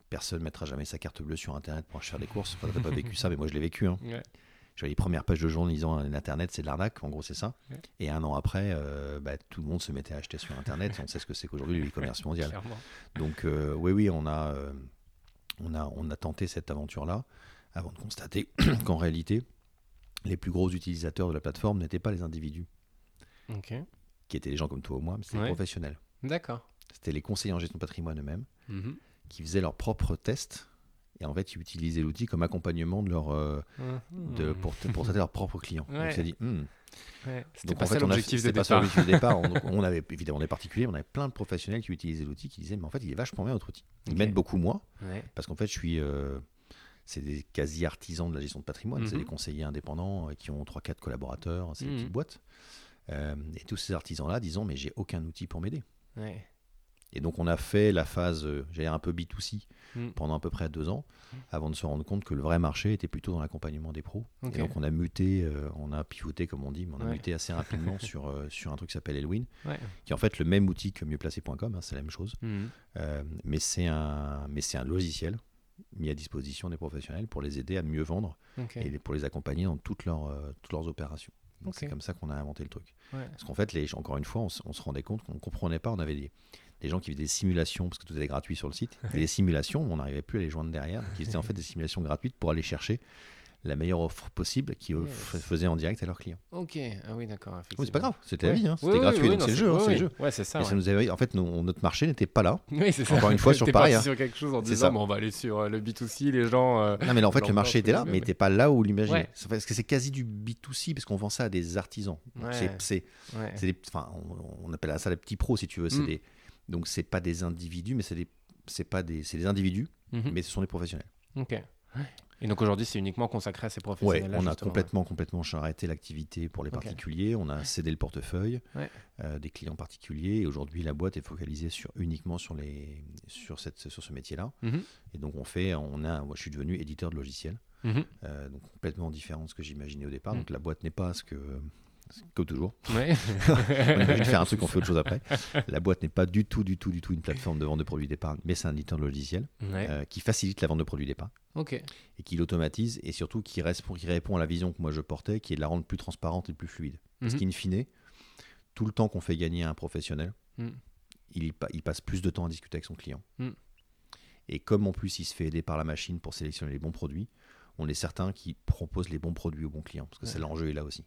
personne ne mettra jamais sa carte bleue sur Internet pour acheter des courses. Enfin, t'as pas vécu ça, mais moi je l'ai vécu. Hein. Ouais. J'avais les premières pages de journaux disant Internet c'est de l'arnaque, en gros c'est ça. Ouais. Et un an après, euh, bah, tout le monde se mettait à acheter sur Internet. et on sait ce que c'est qu'aujourd'hui le e-commerce mondial. Clairement. Donc euh, oui, oui, on a, euh, on, a, on a tenté cette aventure-là avant de constater qu'en réalité, les plus gros utilisateurs de la plateforme n'étaient pas les individus, qui étaient les gens comme toi ou moi, mais c'était Ouais. les professionnels. D'accord. C'était les conseillers en gestion de patrimoine eux-mêmes Mhm. Qui faisaient leurs propres tests. Et en fait, ils utilisaient l'outil comme accompagnement de leur, euh, de, pour, pour traiter leurs propres clients. Ouais. Donc, c'est dit, Hmm. Ouais. C'était Donc pas en fait, l'objectif de ça départ. l'objectif de départ. On avait évidemment des particuliers, on avait plein de professionnels qui utilisaient l'outil, qui disaient mais en fait il est vachement bien notre outil. Ils m'aident beaucoup moi Ouais. parce qu'en fait je suis euh, c'est des quasi artisans de la gestion de patrimoine, c'est Mhm. des conseillers indépendants euh, qui ont 3-4 collaborateurs, c'est des Mhm. petites boîtes. Euh, et tous ces artisans-là disant mais j'ai aucun outil pour m'aider. Ouais. Et donc on a fait la phase, euh, j'allais dire un peu B2C Mm. pendant à peu près deux ans, avant de se rendre compte que le vrai marché était plutôt dans l'accompagnement des pros. Et donc on a muté, euh, on a pivoté comme on dit, mais on a Ouais. muté assez rapidement sur, euh, sur un truc qui s'appelle Elwin, Ouais. qui est en fait le même outil que mieuxplacé.com, hein, c'est la même chose. Euh, mais c'est un, mais un logiciel mis à disposition des professionnels pour les aider à mieux vendre et pour les accompagner dans toutes leurs, toutes leurs opérations. C'est comme ça qu'on a inventé le truc. Ouais. Parce qu'en fait, les, encore une fois, on, on se rendait compte qu'on ne comprenait pas. On avait des, des gens qui faisaient des simulations, parce que tout était gratuit sur le site. Des simulations, on n'arrivait plus à les joindre derrière. Donc, ils faisaient en fait des simulations gratuites pour aller chercher la meilleure offre possible qu'ils Yes. f- faisaient en direct à leurs clients. Ok. Ah oui, d'accord. Oui, c'est pas grave, c'était la vie, hein. Oui, c'était oui, gratuit, oui, donc non, c'est le jeu. hein, oui, oui. jeu. Ouais, c'est ça. Et ouais. ça nous avait, en fait, notre marché n'était pas là. Oui, c'est ça. Encore une fois, sur parti hein. sur quelque chose en disant, on va aller sur euh, le B2C, les gens. euh, Non, mais là, en fait, le marché était là, mais n'était pas là où l'imaginait. Parce que c'est quasi du B2C, parce qu'on vend ça à des artisans. Donc, c'est- enfin, on, on appelle ça les petits pros si tu veux. C'est Mm. des, donc c'est pas des individus, mais c'est des, c'est pas des, c'est des individus, Mhm. mais ce sont des professionnels. Ok. Et donc aujourd'hui, c'est uniquement consacré à ces Ouais, professionnels-là. on a complètement, complètement arrêté l'activité pour les particuliers. On a cédé le portefeuille Ouais. euh, des clients particuliers. Et aujourd'hui, la boîte est focalisée sur uniquement sur les, sur cette, sur ce métier-là. Mhm. Et donc on fait, on a, moi je suis devenu éditeur de logiciels, Mhm. euh, donc complètement différent de ce que j'imaginais au départ. Mm. Donc la boîte n'est pas ce que, comme toujours. Ouais. on imagine faire un truc, on fait autre chose après. La boîte n'est pas du tout, du tout, du tout une plateforme de vente de produits d'épargne, mais c'est un éditeur de logiciel Ouais. euh, qui facilite la vente de produits d'épargne et qui l'automatise et surtout qui répond, qui répond à la vision que moi je portais, qui est de la rendre plus transparente et plus fluide. Parce Mhm. qu'in fine, tout le temps qu'on fait gagner à un professionnel, Mm. il, y pa- il passe plus de temps à discuter avec son client. Mm. Et comme en plus il se fait aider par la machine pour sélectionner les bons produits, on est certain qu'il propose les bons produits aux bons clients, parce que c'est l'enjeu est là aussi.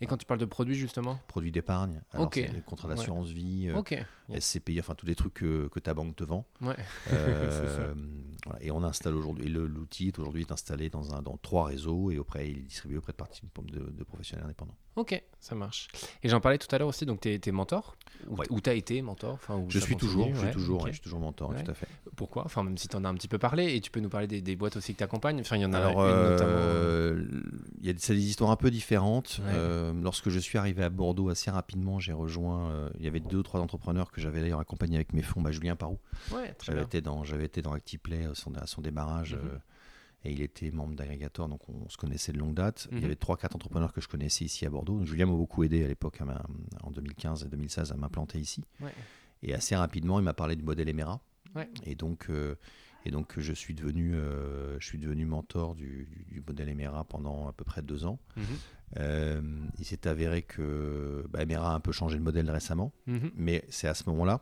Et quand tu parles de produits, justement Produits d'épargne, alors des contrats d'assurance vie, euh. SCPI, enfin tous les trucs que, que ta banque te vend. Ouais. Euh, voilà. Et on installe aujourd'hui, l'outil est aujourd'hui est installé dans, un, dans trois réseaux et auprès, il est distribué auprès de parties de, de professionnels indépendants. Ok, ça marche. Et j'en parlais tout à l'heure aussi, donc tu es, mentor Ou Ouais. ou tu as été mentor enfin, ou Je suis toujours, je suis toujours, je suis toujours mentor, Ouais. tout à fait. Pourquoi? Enfin, même si tu en as un petit peu parlé, et tu peux nous parler des, des boîtes aussi que tu accompagnes. Enfin, il y en a Alors, une euh, notamment. il y a des, c'est des histoires un peu différentes. Ouais. Euh, lorsque je suis arrivé à Bordeaux assez rapidement, j'ai rejoint. euh, il y avait deux, trois entrepreneurs que j'avais d'ailleurs accompagnés avec mes fonds. Bah, Julien Parou, Ouais, très j'avais bien. été dans, j'avais été dans Actiplay à son, à son démarrage. Euh, et il était membre d'agrégateur, donc on, se connaissait de longue date. Il Mhm. y avait trois, quatre entrepreneurs que je connaissais ici à Bordeaux. Donc, Julien m'a beaucoup aidé à l'époque, à ma- en 2015 et 2016, à m'implanter ici. Ouais. Et assez rapidement, il m'a parlé du modèle Emera. Ouais. Et donc, euh, et donc je suis devenu, euh, je suis devenu mentor du, modèle Emera pendant à peu près deux ans. Mhm. Euh, il s'est avéré que bah, Emera a un peu changé le modèle récemment, Mhm. mais c'est à ce moment-là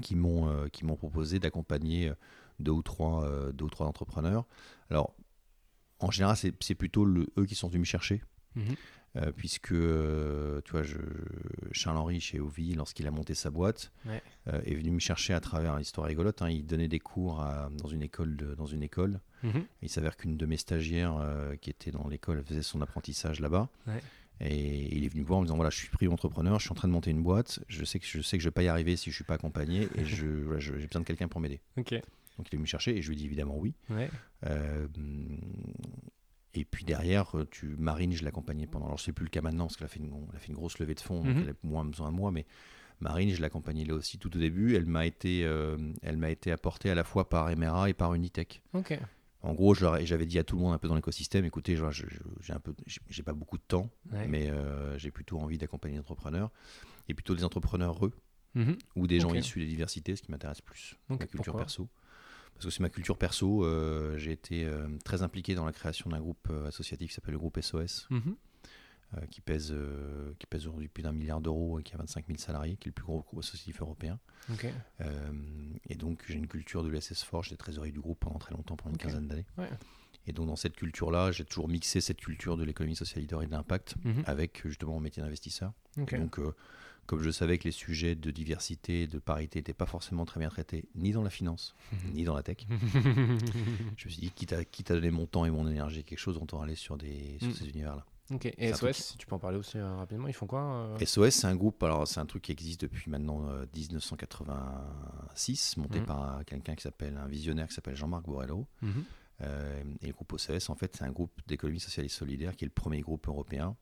qu'ils m'ont euh, m'ont proposé d'accompagner deux ou trois euh, deux ou trois entrepreneurs. Alors, en général, c'est plutôt le- eux qui sont venus me chercher. Mhm. Euh, puisque euh, tu vois, je, Charles-Henri chez Ovi, lorsqu'il a monté sa boîte, Ouais. euh, est venu me chercher à travers une histoire rigolote. hein. il donnait des cours à- dans une école. de- dans une école. Mhm. Il s'avère qu'une de mes stagiaires qui était dans l'école faisait son apprentissage là-bas. Ouais. Et il est venu me voir en me disant voilà, je suis pris entrepreneur, je suis en train de monter une boîte. Je sais que je sais que je vais pas y arriver si je suis pas accompagné et je voilà, je- j'ai besoin de quelqu'un pour m'aider. Ok. Donc il est venu me chercher et je lui ai dit évidemment oui. Ouais. Euh, et puis derrière, euh, tu Marine, je l'accompagnais pendant. Alors, je sais plus le cas maintenant parce qu'elle a fait une, elle a fait une grosse levée de fonds, donc Mhm. elle a moins besoin de moi. Mais Marine, je l'accompagnais là aussi tout au début. Elle m'a été, euh, elle m'a été apportée à la fois par Emera et par Unitech. En gros, j'avais dit à tout le monde un peu dans l'écosystème, écoutez, j'ai un peu, j'ai pas beaucoup de temps, Ouais. mais euh, j'ai plutôt envie d'accompagner des entrepreneurs et plutôt des entrepreneurs heureux Mhm. ou des gens issus des diversités, ce qui m'intéresse plus, Ok, ma culture pourquoi? perso. Parce que c'est ma culture perso. euh, j'ai été euh, très impliqué dans la création d'un groupe euh, associatif qui s'appelle le groupe SOS, Mhm. euh, qui pèse, qui pèse aujourd'hui plus d'un milliard d'euros et qui a 25 000 salariés, qui est le plus gros groupe associatif européen. Et donc j'ai une culture de l'ESS Fort, j'étais trésorier du groupe pendant très longtemps, pendant une quinzaine d'années. Ouais. Et donc dans cette culture-là, j'ai toujours mixé cette culture de l'économie sociale leader et de l'impact Mhm. avec justement mon métier d'investisseur. Donc, comme je savais que les sujets de diversité, de parité n'étaient pas forcément très bien traités, ni dans la finance, ni dans la tech, je me suis dit, quitte à, quitte à donner mon temps et mon énergie quelque chose, on aller sur, des, sur Mm. ces univers-là. Ok. Et SOS, si tu peux en parler aussi euh, rapidement, ils font quoi euh SOS, c'est un groupe, alors c'est un truc qui existe depuis maintenant euh, 1986, monté Mm. par euh, quelqu'un qui s'appelle, un visionnaire qui s'appelle Jean-Marc Borrello. Mhm. Euh, et le groupe OCS, en fait, c'est un groupe d'économie sociale et solidaire qui est le premier groupe européen.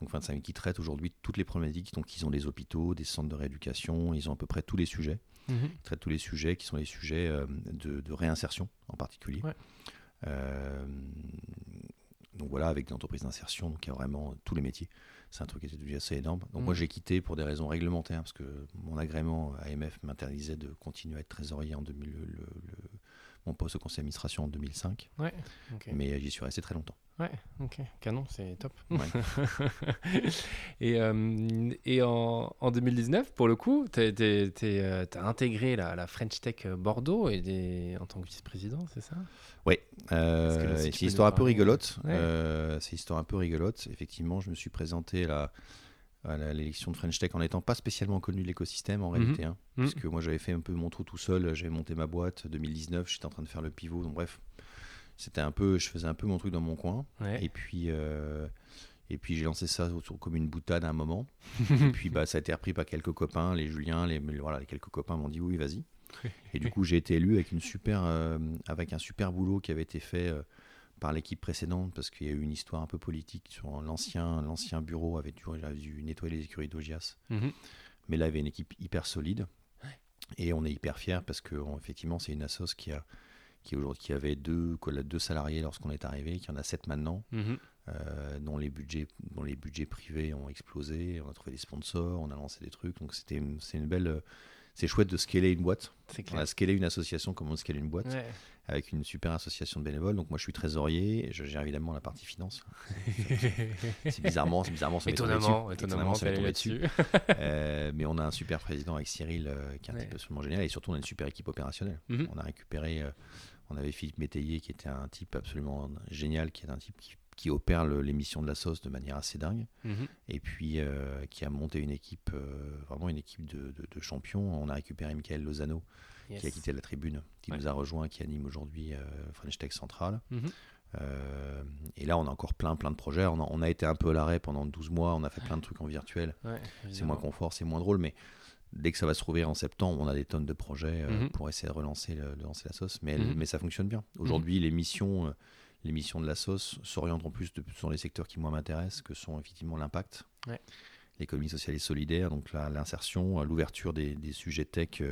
Donc, enfin, c'est- qui traite aujourd'hui toutes les problématiques. Donc, ils ont des hôpitaux, des centres de rééducation, ils ont à peu près tous les sujets. Mhm. Ils traitent tous les sujets qui sont les sujets euh, de, de réinsertion en particulier. Ouais. Euh, donc voilà, avec des entreprises d'insertion, donc il y a vraiment tous les métiers. C'est un truc qui était devenu assez énorme. Donc moi Mhm. j'ai quitté pour des raisons réglementaires, parce que mon agrément AMF m'interdisait de continuer à être trésorier en 2000, le- le- le- mon poste au conseil d'administration en 2005. Ouais. Ok. Mais j'y suis resté très longtemps. Ouais. Ok. Canon, c'est top. Ouais. et euh, et en, en 2019, pour le coup, tu as intégré la, la French Tech Bordeaux et des, en tant que vice-président, c'est ça? Euh, que tu c'est une histoire un peu rigolote. Ouais. Euh, c'est histoire un peu rigolote. Effectivement, je me suis présenté là, à la- l'élection de French Tech en n'étant pas spécialement connu de l'écosystème en Mhm. réalité. hein, Mhm. Puisque moi j'avais fait un peu mon trou tout seul, j'avais monté ma boîte 2019, j'étais en train de faire le pivot. Donc bref, c'était un peu, je faisais un peu mon truc dans mon coin. Ouais. Et puis, euh, et puis j'ai lancé ça comme une boutade à un moment. et puis bah, ça a été repris par quelques copains, les Juliens, les, voilà, les quelques copains m'ont dit oui, vas-y. Et du coup, j'ai été élu avec, une super, euh, avec un super boulot qui avait été fait euh, par l'équipe précédente parce qu'il y a eu une histoire un peu politique sur l'ancien, l'ancien bureau avait dû, avait dû nettoyer les écuries d'Ogias. Mhm. Mais là, il y avait une équipe hyper solide. Et on est hyper fiers parce que effectivement, c'est une assoce qui a qui, aujourd'hui, qui avait deux, deux salariés lorsqu'on est arrivé, qui en a sept maintenant, Mhm. euh, dont, les budgets, dont les budgets privés ont explosé. On a trouvé des sponsors, on a lancé des trucs. Donc c'était c'est une belle. euh, C'est chouette de scaler une boîte. C'est On a scalé une association comme on scale une boîte Ouais. Avec une super association de bénévoles. Donc moi je suis trésorier, je gère évidemment la partie finance. C'est bizarrement, c'est bizarrement ça étonnamment, dessus. étonnamment, ça dessus. Euh, mais on a un super président avec Cyril euh, qui est un Ouais. type absolument génial et surtout on a une super équipe opérationnelle. Mhm. On a récupéré, euh, on avait Philippe Métayer qui était un type absolument génial, qui est un type qui, qui opère l'émission de la sauce de manière assez dingue Mhm. et puis qui a monté une équipe, vraiment une équipe de, de- de champions. On a récupéré Michael Lozano Yes. qui a quitté la tribune, qui Ouais. nous a rejoint, qui anime aujourd'hui euh, French Tech Central. Mhm. Euh, et là, on a encore plein, plein de projets. On a, on a été un peu à l'arrêt pendant 12 mois. On a fait plein de trucs en virtuel. Ouais, C'est moins confort, c'est moins drôle, mais dès que ça va se rouvrir en septembre, on a des tonnes de projets euh, Mhm. pour essayer de relancer, le- de lancer la sauce. Mais, Mhm. mais ça fonctionne bien. Aujourd'hui, les missions, euh, les missions de la sauce s'orientent en plus de, sur les secteurs qui moi m'intéressent, que sont effectivement l'impact, Ouais. l'économie sociale et solidaire, donc l'insertion, l'ouverture des, des sujets tech.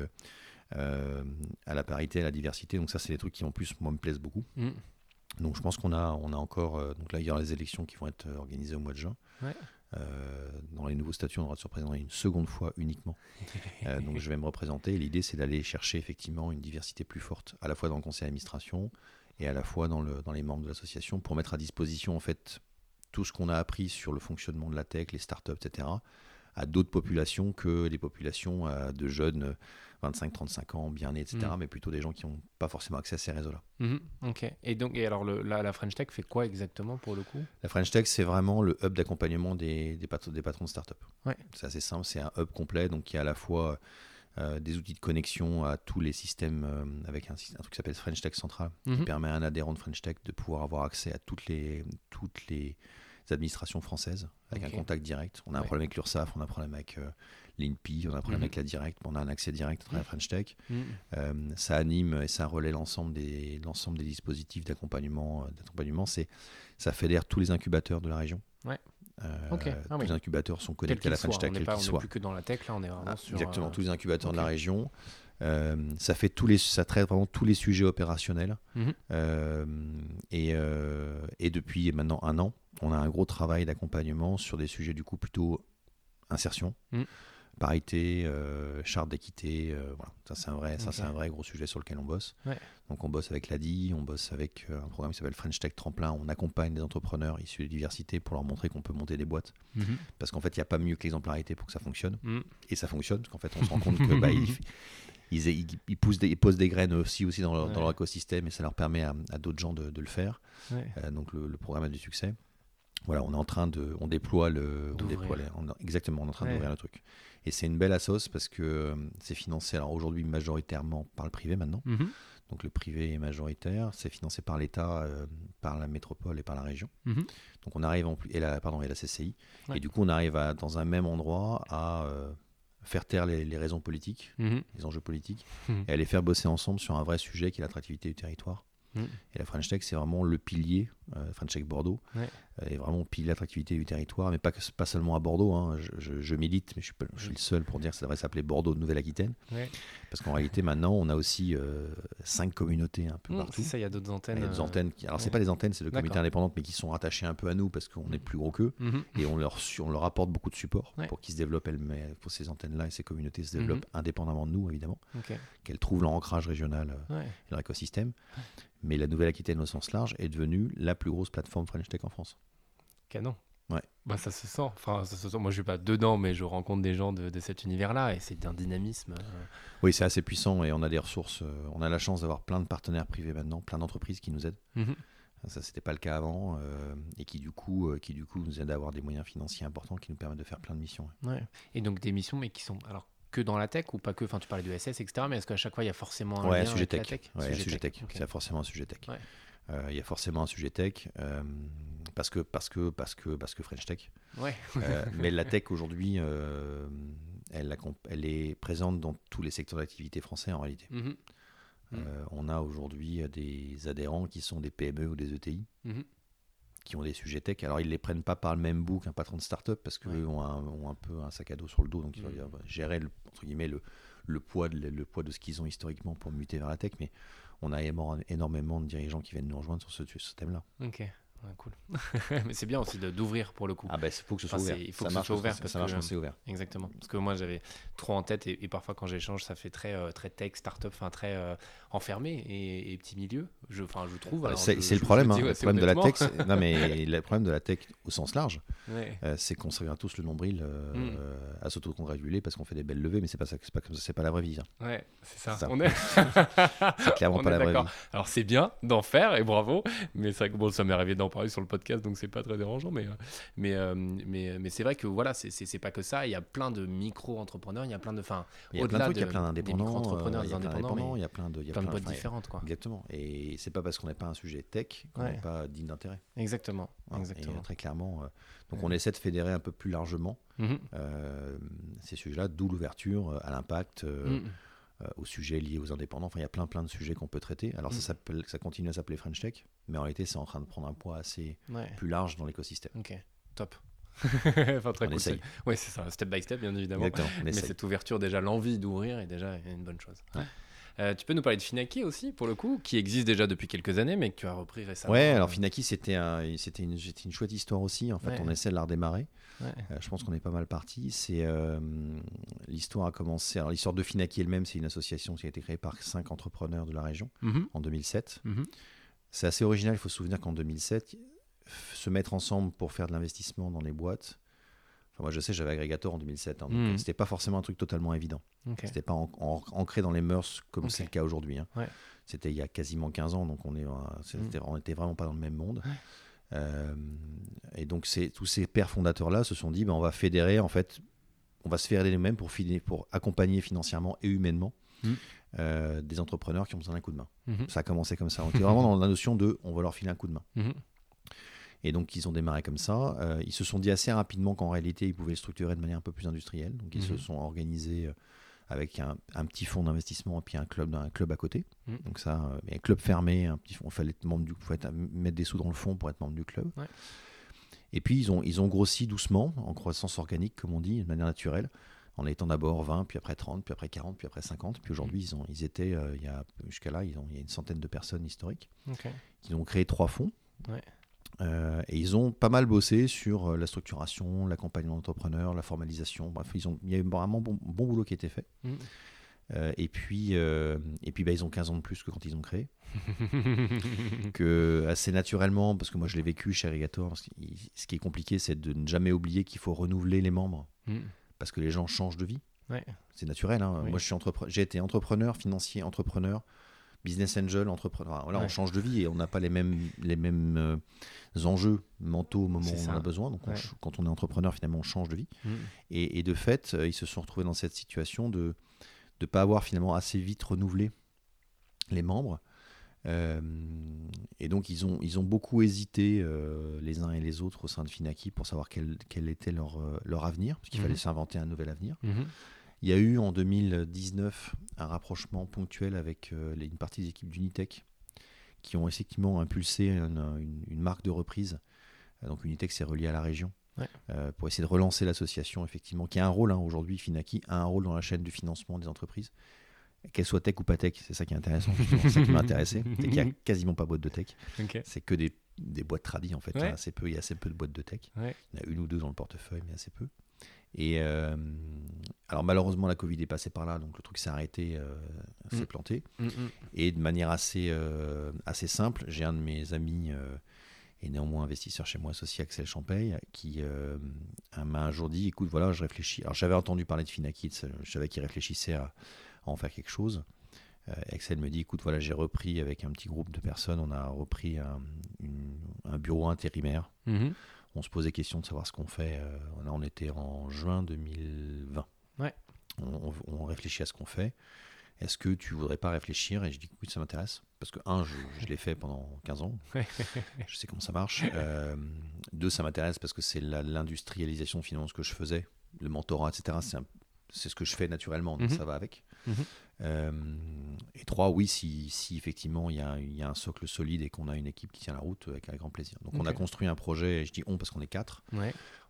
Euh, à la parité, à la diversité. Donc ça, c'est des trucs qui en plus, moi, me plaisent beaucoup. Mhm. Donc je pense qu'on a, on a encore, euh, donc là il y aura les élections qui vont être euh, organisées au mois de juin. Ouais. Euh, dans les nouveaux statuts, on aura de se représenter une seconde fois uniquement. Euh, donc je vais me représenter. L'idée c'est d'aller chercher effectivement une diversité plus forte, à la fois dans le conseil d'administration et à la fois dans, le, dans les membres de l'association, pour mettre à disposition en fait tout ce qu'on a appris sur le fonctionnement de la tech, les startups, etc., à d'autres populations que les populations de jeunes 25-35 ans, bien nés, etc., Mm. mais plutôt des gens qui n'ont pas forcément accès à ces réseaux-là. Mhm. Ok. Et donc, et alors, le, la, la French Tech fait quoi exactement pour le coup? La French Tech, c'est vraiment le hub d'accompagnement des, des, des patrons de start-up. Ouais. C'est assez simple, c'est un hub complet, donc il y a à la fois euh, des outils de connexion à tous les systèmes euh, avec un, truc qui s'appelle French Tech Central, qui Mhm. permet à un adhérent de French Tech de pouvoir avoir accès à toutes les, toutes les administrations françaises avec un contact direct. On a un problème avec l'URSSAF, on a un problème avec euh, l'INPI, on a un problème Mhm. avec la Direct, mais on a un accès direct à travers French Tech. Mhm. Euh, ça anime et ça relaie l'ensemble des, l'ensemble des dispositifs d'accompagnement. euh, d'accompagnement. C'est, ça fédère tous les incubateurs de la région. Ouais. Euh. Ah tous oui. les incubateurs sont connectés à la French soit, Tech, quels qu'ils soient. plus que dans la tech, là, on est vraiment Ah, sur. exactement, tous les incubateurs de la région. Euh, ça fait tous les, ça traite vraiment tous les sujets opérationnels. Mhm. Euh, et, euh, et depuis maintenant un an, on a un gros travail d'accompagnement sur des sujets du coup plutôt insertion, Mhm. Parité, euh, charte d'équité. euh, voilà. Ça c'est un vrai, ça Ok. c'est un vrai gros sujet sur lequel on bosse. Ouais. Donc on bosse avec l'ADI, on bosse avec euh, un programme qui s'appelle French Tech Tremplin. On accompagne des entrepreneurs issus de diversité pour leur montrer qu'on peut monter des boîtes. Mhm. Parce qu'en fait, il n'y a pas mieux que l'exemplarité pour que ça fonctionne. Mhm. Et ça fonctionne, parce qu'en fait, on se rend compte que bah, ils, ils, ils- ils poussent des, ils posent des graines aussi, aussi dans, leur, dans Ouais. leur écosystème et ça leur permet à, à d'autres gens de, de le faire. Ouais. Euh, donc le, le programme a du succès. Voilà, on est en train de, on déploie le, on D'ouvrir. déploie les- on- exactement, on est en train Ouais. d'ouvrir le truc. Et c'est une belle assos parce que euh, c'est financé alors aujourd'hui majoritairement par le privé maintenant. Mhm. Donc le privé est majoritaire, c'est financé par l'État, euh, par la métropole et par la région. Mhm. Donc on arrive en plus et la pardon et la CCI. Ouais. Et du coup on arrive à, dans un même endroit à euh, faire taire les, les raisons politiques, Mhm. les enjeux politiques, Mhm. et à les faire bosser ensemble sur un vrai sujet qui est l'attractivité du territoire. Et la French Tech, c'est vraiment le pilier, euh, French Tech Bordeaux, Ouais. Est vraiment le pilier de l'attractivité du territoire, mais pas, que, pas seulement à Bordeaux. hein. Je, je- je milite, mais je suis, pas- je suis le seul pour dire que ça devrait s'appeler Bordeaux de Nouvelle-Aquitaine. Ouais. Parce qu'en réalité, maintenant, on a aussi euh, cinq communautés un peu Mhm, partout. C'est ça, il y a d'autres Il antennes. y a des euh, antennes qui- alors, c'est ouais. pas des antennes, c'est le comité D'accord. indépendant, mais qui sont rattachés un peu à nous parce qu'on est plus gros qu'eux. mhm. Et on leur, on leur apporte beaucoup de support Ouais. pour qu'ils se développent, elles, mais pour ces antennes-là et ces communautés se Mhm. développent indépendamment de nous, évidemment, qu'elles trouvent leur ancrage régional euh, et leur écosystème. Mais la Nouvelle-Aquitaine au sens large est devenue la plus grosse plateforme French Tech en France. Canon. Ouais. Bah ça se sent. Enfin, ça se sent. Moi, je suis pas dedans, mais je rencontre des gens de, de cet univers-là et c'est d'un dynamisme. euh, Oui, c'est assez puissant et on a des ressources. euh, on a la chance d'avoir plein de partenaires privés maintenant, plein d'entreprises qui nous aident. mhm. Ça, c'était pas le cas avant euh, et qui du coup, qui du coup nous aident à avoir des moyens financiers importants qui nous permettent de faire plein de missions. Ouais. Et donc des missions, mais qui sont alors que dans la tech ou pas que. Enfin, tu parlais de SS, etc. Mais est-ce qu'à chaque fois il y a forcément un Ouais, lien sujet avec la tech. tech? Ouais, un sujet tech. a forcément un sujet tech. Euh, il y a forcément un sujet tech euh, parce que parce que parce que parce que French Tech. Ouais. Euh, mais la tech aujourd'hui, euh, elle, est présente dans tous les secteurs d'activité français en réalité. Mhm. Mm. Euh, on a aujourd'hui des adhérents qui sont des PME ou des ETI Mhm. qui ont des sujets tech. Alors ils les prennent pas par le même bout qu'un patron de start-up parce qu'eux Ouais. ont, un, ont un peu un sac à dos sur le dos, donc ils Mhm. doivent gérer le, entre guillemets le, le poids de, le poids de ce qu'ils ont historiquement pour muter vers la tech. Mais on a énormément de dirigeants qui viennent nous rejoindre sur ce, ce thème-là. Ouais, cool. mais c'est bien aussi d'ouvrir pour le coup. Ah ben il faut que ce soit Enfin, ouvert. il faut ça que ce soit ouvert parce ça marche que- quand c'est ouvert. Exactement. Parce que moi, j'avais trop en tête et, et parfois quand j'échange, ça fait très, euh, très tech, start-up, enfin très euh, enfermé et, et petit milieu. Je, enfin, je trouve. C'est le problème. hein. ouais, le problème de la tech, non mais le problème de la tech au sens large, Ouais. euh, c'est qu'on se regarde tous le nombril Mm. à s'autocongratuler parce qu'on fait des belles levées, mais c'est pas ça, c'est pas comme ça, c'est pas la vraie vie. hein. Ouais, c'est ça. Ça. On est, C'est clairement On pas est la vraie vie. Alors c'est bien d'en faire et bravo, mais ça, bon, ça m'est arrivé d'en parler sur le podcast, donc c'est pas très dérangeant. Mais, mais, mais, mais c'est vrai que voilà, c'est pas que ça. Il y a plein de micro-entrepreneurs, il y a plein de. Enfin, il y a plein de trucs, il y a plein d'indépendants. Il y a plein de, plein de boîtes différentes. Quoi. Exactement. Et c'est pas parce qu'on n'est pas un sujet tech qu'on n'est pas digne d'intérêt. Exactement. Exactement. très clairement. donc on essaie de fédérer un peu plus largement mhm. ces sujets-là, d'où l'ouverture à l'impact. Euh, aux sujets liés aux indépendants. Enfin, il y a plein plein de sujets qu'on peut traiter. Alors ça, mm. ça continue à s'appeler French Tech, mais en réalité, c'est en train de prendre un poids assez plus large dans l'écosystème. Ok, top. enfin, très cool. Oui, c'est ça, step by step, bien évidemment. mais cette ouverture, déjà, l'envie d'ouvrir est déjà une bonne chose. Euh, tu peux nous parler de Finaki aussi, pour le coup, qui existe déjà depuis quelques années, mais que tu as repris récemment. Ouais, alors Finaki, c'était un, c'était une, une, chouette histoire aussi. En fait, on essaie de la redémarrer. Euh, je pense qu'on est pas mal parti. C'est euh, l'histoire a commencé. Alors l'histoire de Finaki elle-même, c'est une association qui a été créée par cinq entrepreneurs de la région mhm. en 2007. Mhm. C'est assez original. Il faut se souvenir qu'en 2007, se mettre ensemble pour faire de l'investissement dans les boîtes. Enfin, moi, je sais, j'avais Aggregator en 2007. Hein, mhm. C'était pas forcément un truc totalement évident. C'était pas ancré dans les mœurs comme c'est le cas aujourd'hui. Hein. C'était il y a quasiment 15 ans, donc on est, on était vraiment pas dans le même monde. Euh, et donc tous ces pères fondateurs-là se sont dit, ben, on va fédérer, en fait, on va se fédérer nous-mêmes pour, pour accompagner financièrement et humainement mmh. euh, des entrepreneurs qui ont besoin d'un coup de main. Mmh. Ça a commencé comme ça. On était vraiment dans la notion de, on va leur filer un coup de main. Mmh. Et donc, ils ont démarré comme ça. Euh, ils se sont dit assez rapidement qu'en réalité, ils pouvaient le structurer de manière un peu plus industrielle. Donc, ils se sont organisés avec un, petit fonds d'investissement et puis un club, un club à côté. Mmh. Donc ça, euh, un club fermé, un petit fond, il fallait être membre du, faut être, mettre des sous dans le fond pour être membre du club. Et puis ils ont, ils ont grossi doucement, en croissance organique, comme on dit, de manière naturelle, en étant d'abord 20, puis après 30, puis après 40, puis après 50. Puis aujourd'hui, ils, ont, ils étaient, euh, il y a, jusqu'à là, ils ont, il y a une centaine de personnes historiques. Ils ont créé trois fonds. Euh, et ils ont pas mal bossé sur euh, la structuration, l'accompagnement d'entrepreneurs, la formalisation. Bref, ils ont, il y a eu vraiment bon, bon boulot qui a été fait. Mm. Euh, et puis, et puis bah, ils ont 15 ans de plus que quand ils ont créé. que assez naturellement, parce que moi je l'ai vécu chez Arigator, ce qui est compliqué, c'est de ne jamais oublier qu'il faut renouveler les membres. Mm. Parce que les gens changent de vie. C'est naturel. Hein. Moi, j'ai été entrepreneur, financier, entrepreneur business angel, entrepreneur. Voilà, on change de vie et on n'a pas les mêmes, les mêmes euh, enjeux mentaux au moment où on en a besoin. Donc, quand on est entrepreneur, finalement, on change de vie. Mm. Et, de fait, euh, ils se sont retrouvés dans cette situation de ne pas avoir finalement assez vite renouvelé les membres. Euh, et donc, ils ont, ils ont beaucoup hésité les uns et les autres au sein de Finaki pour savoir quel, quel était leur, leur avenir, parce qu'il mm-hmm. fallait s'inventer un nouvel avenir. Mm-hmm. Il y a eu en 2019 un rapprochement ponctuel avec euh, une partie des équipes d'Unitech qui ont effectivement impulsé une, marque de reprise. Euh, donc Unitech s'est relié à la région euh, pour essayer de relancer l'association, effectivement, qui a un rôle hein, aujourd'hui. Finaki a un rôle dans la chaîne du financement des entreprises, qu'elles soient tech ou pas tech. C'est ça qui est intéressant, c'est ça qui m'a intéressé. C'est qu'il n'y a quasiment pas de boîte de tech. C'est que des, boîtes tradies en fait. Il, y a assez peu, il y a assez peu de boîtes de tech. Il y en a une ou deux dans le portefeuille, mais assez peu. Et euh, alors malheureusement la Covid est passée par là, donc le truc s'est arrêté, euh, s'est mm. planté. Mm, mm. Et de manière assez, euh, assez simple, j'ai un de mes amis et néanmoins investisseur chez moi associé Axel Champagne qui m'a un jour dit écoute voilà je réfléchis. Alors j'avais entendu parler de Finakit, je savais qu'il réfléchissait à, en faire quelque chose. Axel me dit écoute voilà j'ai repris avec un petit groupe de personnes, on a repris un, un bureau intérimaire. Mm-hmm on se posait question de savoir ce qu'on fait. Euh, là, on était en juin 2020. Ouais. On, réfléchit à ce qu'on fait. Est-ce que tu voudrais pas réfléchir? Et je dis oui, ça m'intéresse. Parce que, un, je, l'ai fait pendant 15 ans. je sais comment ça marche. Euh, deux, ça m'intéresse parce que c'est l'industrialisation finalement ce que je faisais. Le mentorat, etc. C'est ce que je fais naturellement. Donc mhm. ça va avec. Mhm. Euh, et trois, oui, si, si effectivement il y, a, y, a, un socle solide et qu'on a une équipe qui tient la route, avec, grand plaisir. Donc on a construit un projet, et je dis on parce qu'on est quatre,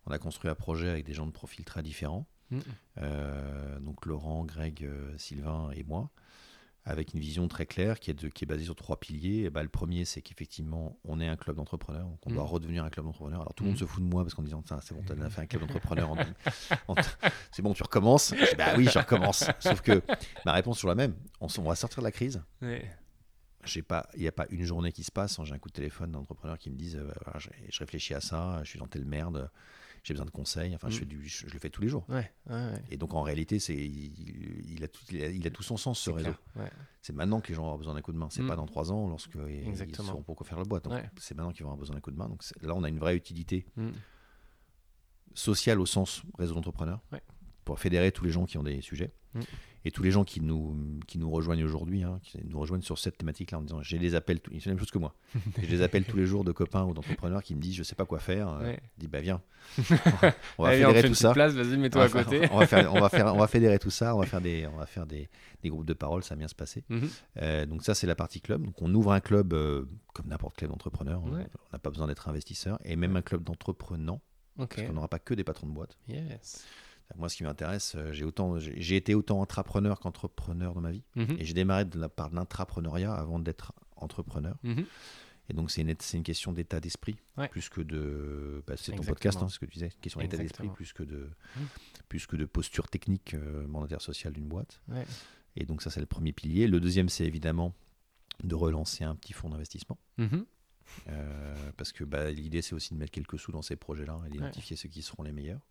on a construit un projet avec des gens de profils très différents. Mm. Euh, donc Laurent, Greg, euh, Sylvain et moi avec une vision très claire qui est, de, qui est basée sur trois piliers. Et bah, le premier, c'est qu'effectivement, on est un club d'entrepreneurs, donc on doit mm. redevenir un club d'entrepreneurs. Alors tout le monde mm. se fout de moi parce qu'en disant, c'est bon, tu as fait un club d'entrepreneurs, c'est bon, tu recommences. bah oui, je recommence. Sauf que ma réponse est la même. On, va sortir de la crise. Il n'y a pas une journée qui se passe sans j'ai un coup de téléphone d'entrepreneurs qui me disent, euh, je, réfléchis à ça, je suis dans telle merde j'ai besoin de conseils. Enfin, je, Mm. fais du, je, je le fais tous les jours. Ouais, ouais, ouais. Et donc, en réalité, c'est, il, il a tout, il, a, il a tout son sens, ce réseau. C'est maintenant que les gens avoir besoin d'un coup de main. C'est Mm. pas dans trois ans, lorsque ils Exactement. sauront pourquoi faire la boîte. C'est maintenant qu'ils vont avoir besoin d'un coup de main. Donc, là, on a une vraie utilité Mm. sociale au sens réseau d'entrepreneurs pour fédérer tous les gens qui ont des sujets. Et tous les gens qui nous, qui nous rejoignent aujourd'hui, hein, qui nous rejoignent sur cette thématique-là en disant j'ai des appels, font la même chose que moi. J'ai des appels tous les jours de copains ou d'entrepreneurs qui me disent je sais pas quoi faire. Euh, Ouais. Je dis bah viens, on va Allez, on fédérer fait tout ça. place, vas-y, On mets-toi va, à côté. on, va faire, on, va faire- on va fédérer tout ça, on va faire des, on va faire des, des groupes de parole, ça va bien se passer. Mhm. Euh, donc ça c'est la partie club. Donc on ouvre un club euh, comme n'importe quel entrepreneur. On- Ouais. On n'a pas besoin d'être investisseur et même un club d'entrepreneurs. Parce qu'on n'aura pas que des patrons de boîte. Yes. Moi, ce qui m'intéresse, euh, j'ai autant, j'ai j'ai été autant entrepreneur qu'entrepreneur dans ma vie, Mhm. et j'ai démarré de la de l'intrapreneuriat avant d'être entrepreneur. Mhm. Et donc, c'est une, question d'état d'esprit, Ouais. plus que de. bah, c'est ton podcast, hein, ce que tu disais, une question d'état d'esprit, Exactement. plus que de, plus que de posture technique euh, mandataire sociale d'une boîte. Ouais. Et donc, ça, c'est le premier pilier. Le deuxième, c'est évidemment de relancer un petit fonds d'investissement. Mhm. Euh, parce que bah, l'idée, c'est aussi de mettre quelques sous dans ces projets-là et d'identifier ceux qui seront les meilleurs.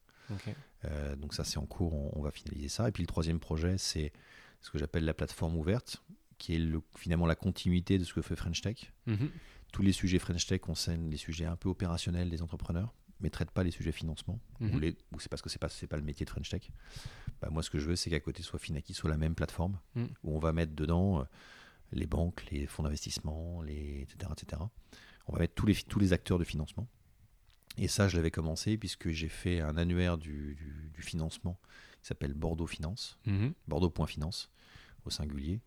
Euh, donc ça c'est en cours, on, on va finaliser ça. Et puis le troisième projet, c'est ce que j'appelle la plateforme ouverte, qui est le- finalement la continuité de ce que fait French Tech. Mhm. Tous les sujets French Tech concernent les sujets un peu opérationnels des entrepreneurs, mais ne traitent pas les sujets financement, ou, Mhm. les- ou c'est parce que c'est pas, c'est pas le métier de French Tech. Bah, moi ce que je veux, c'est qu'à côté soit Finaki soit la même plateforme, Mhm. où on va mettre dedans euh, les banques, les fonds d'investissement, les, etc., etc. On va mettre tous les, tous les acteurs de financement. Et ça, je l'avais commencé puisque j'ai fait un annuaire du, du- du financement qui s'appelle Bordeaux Finance, Mhm. Bordeaux.finance au singulier,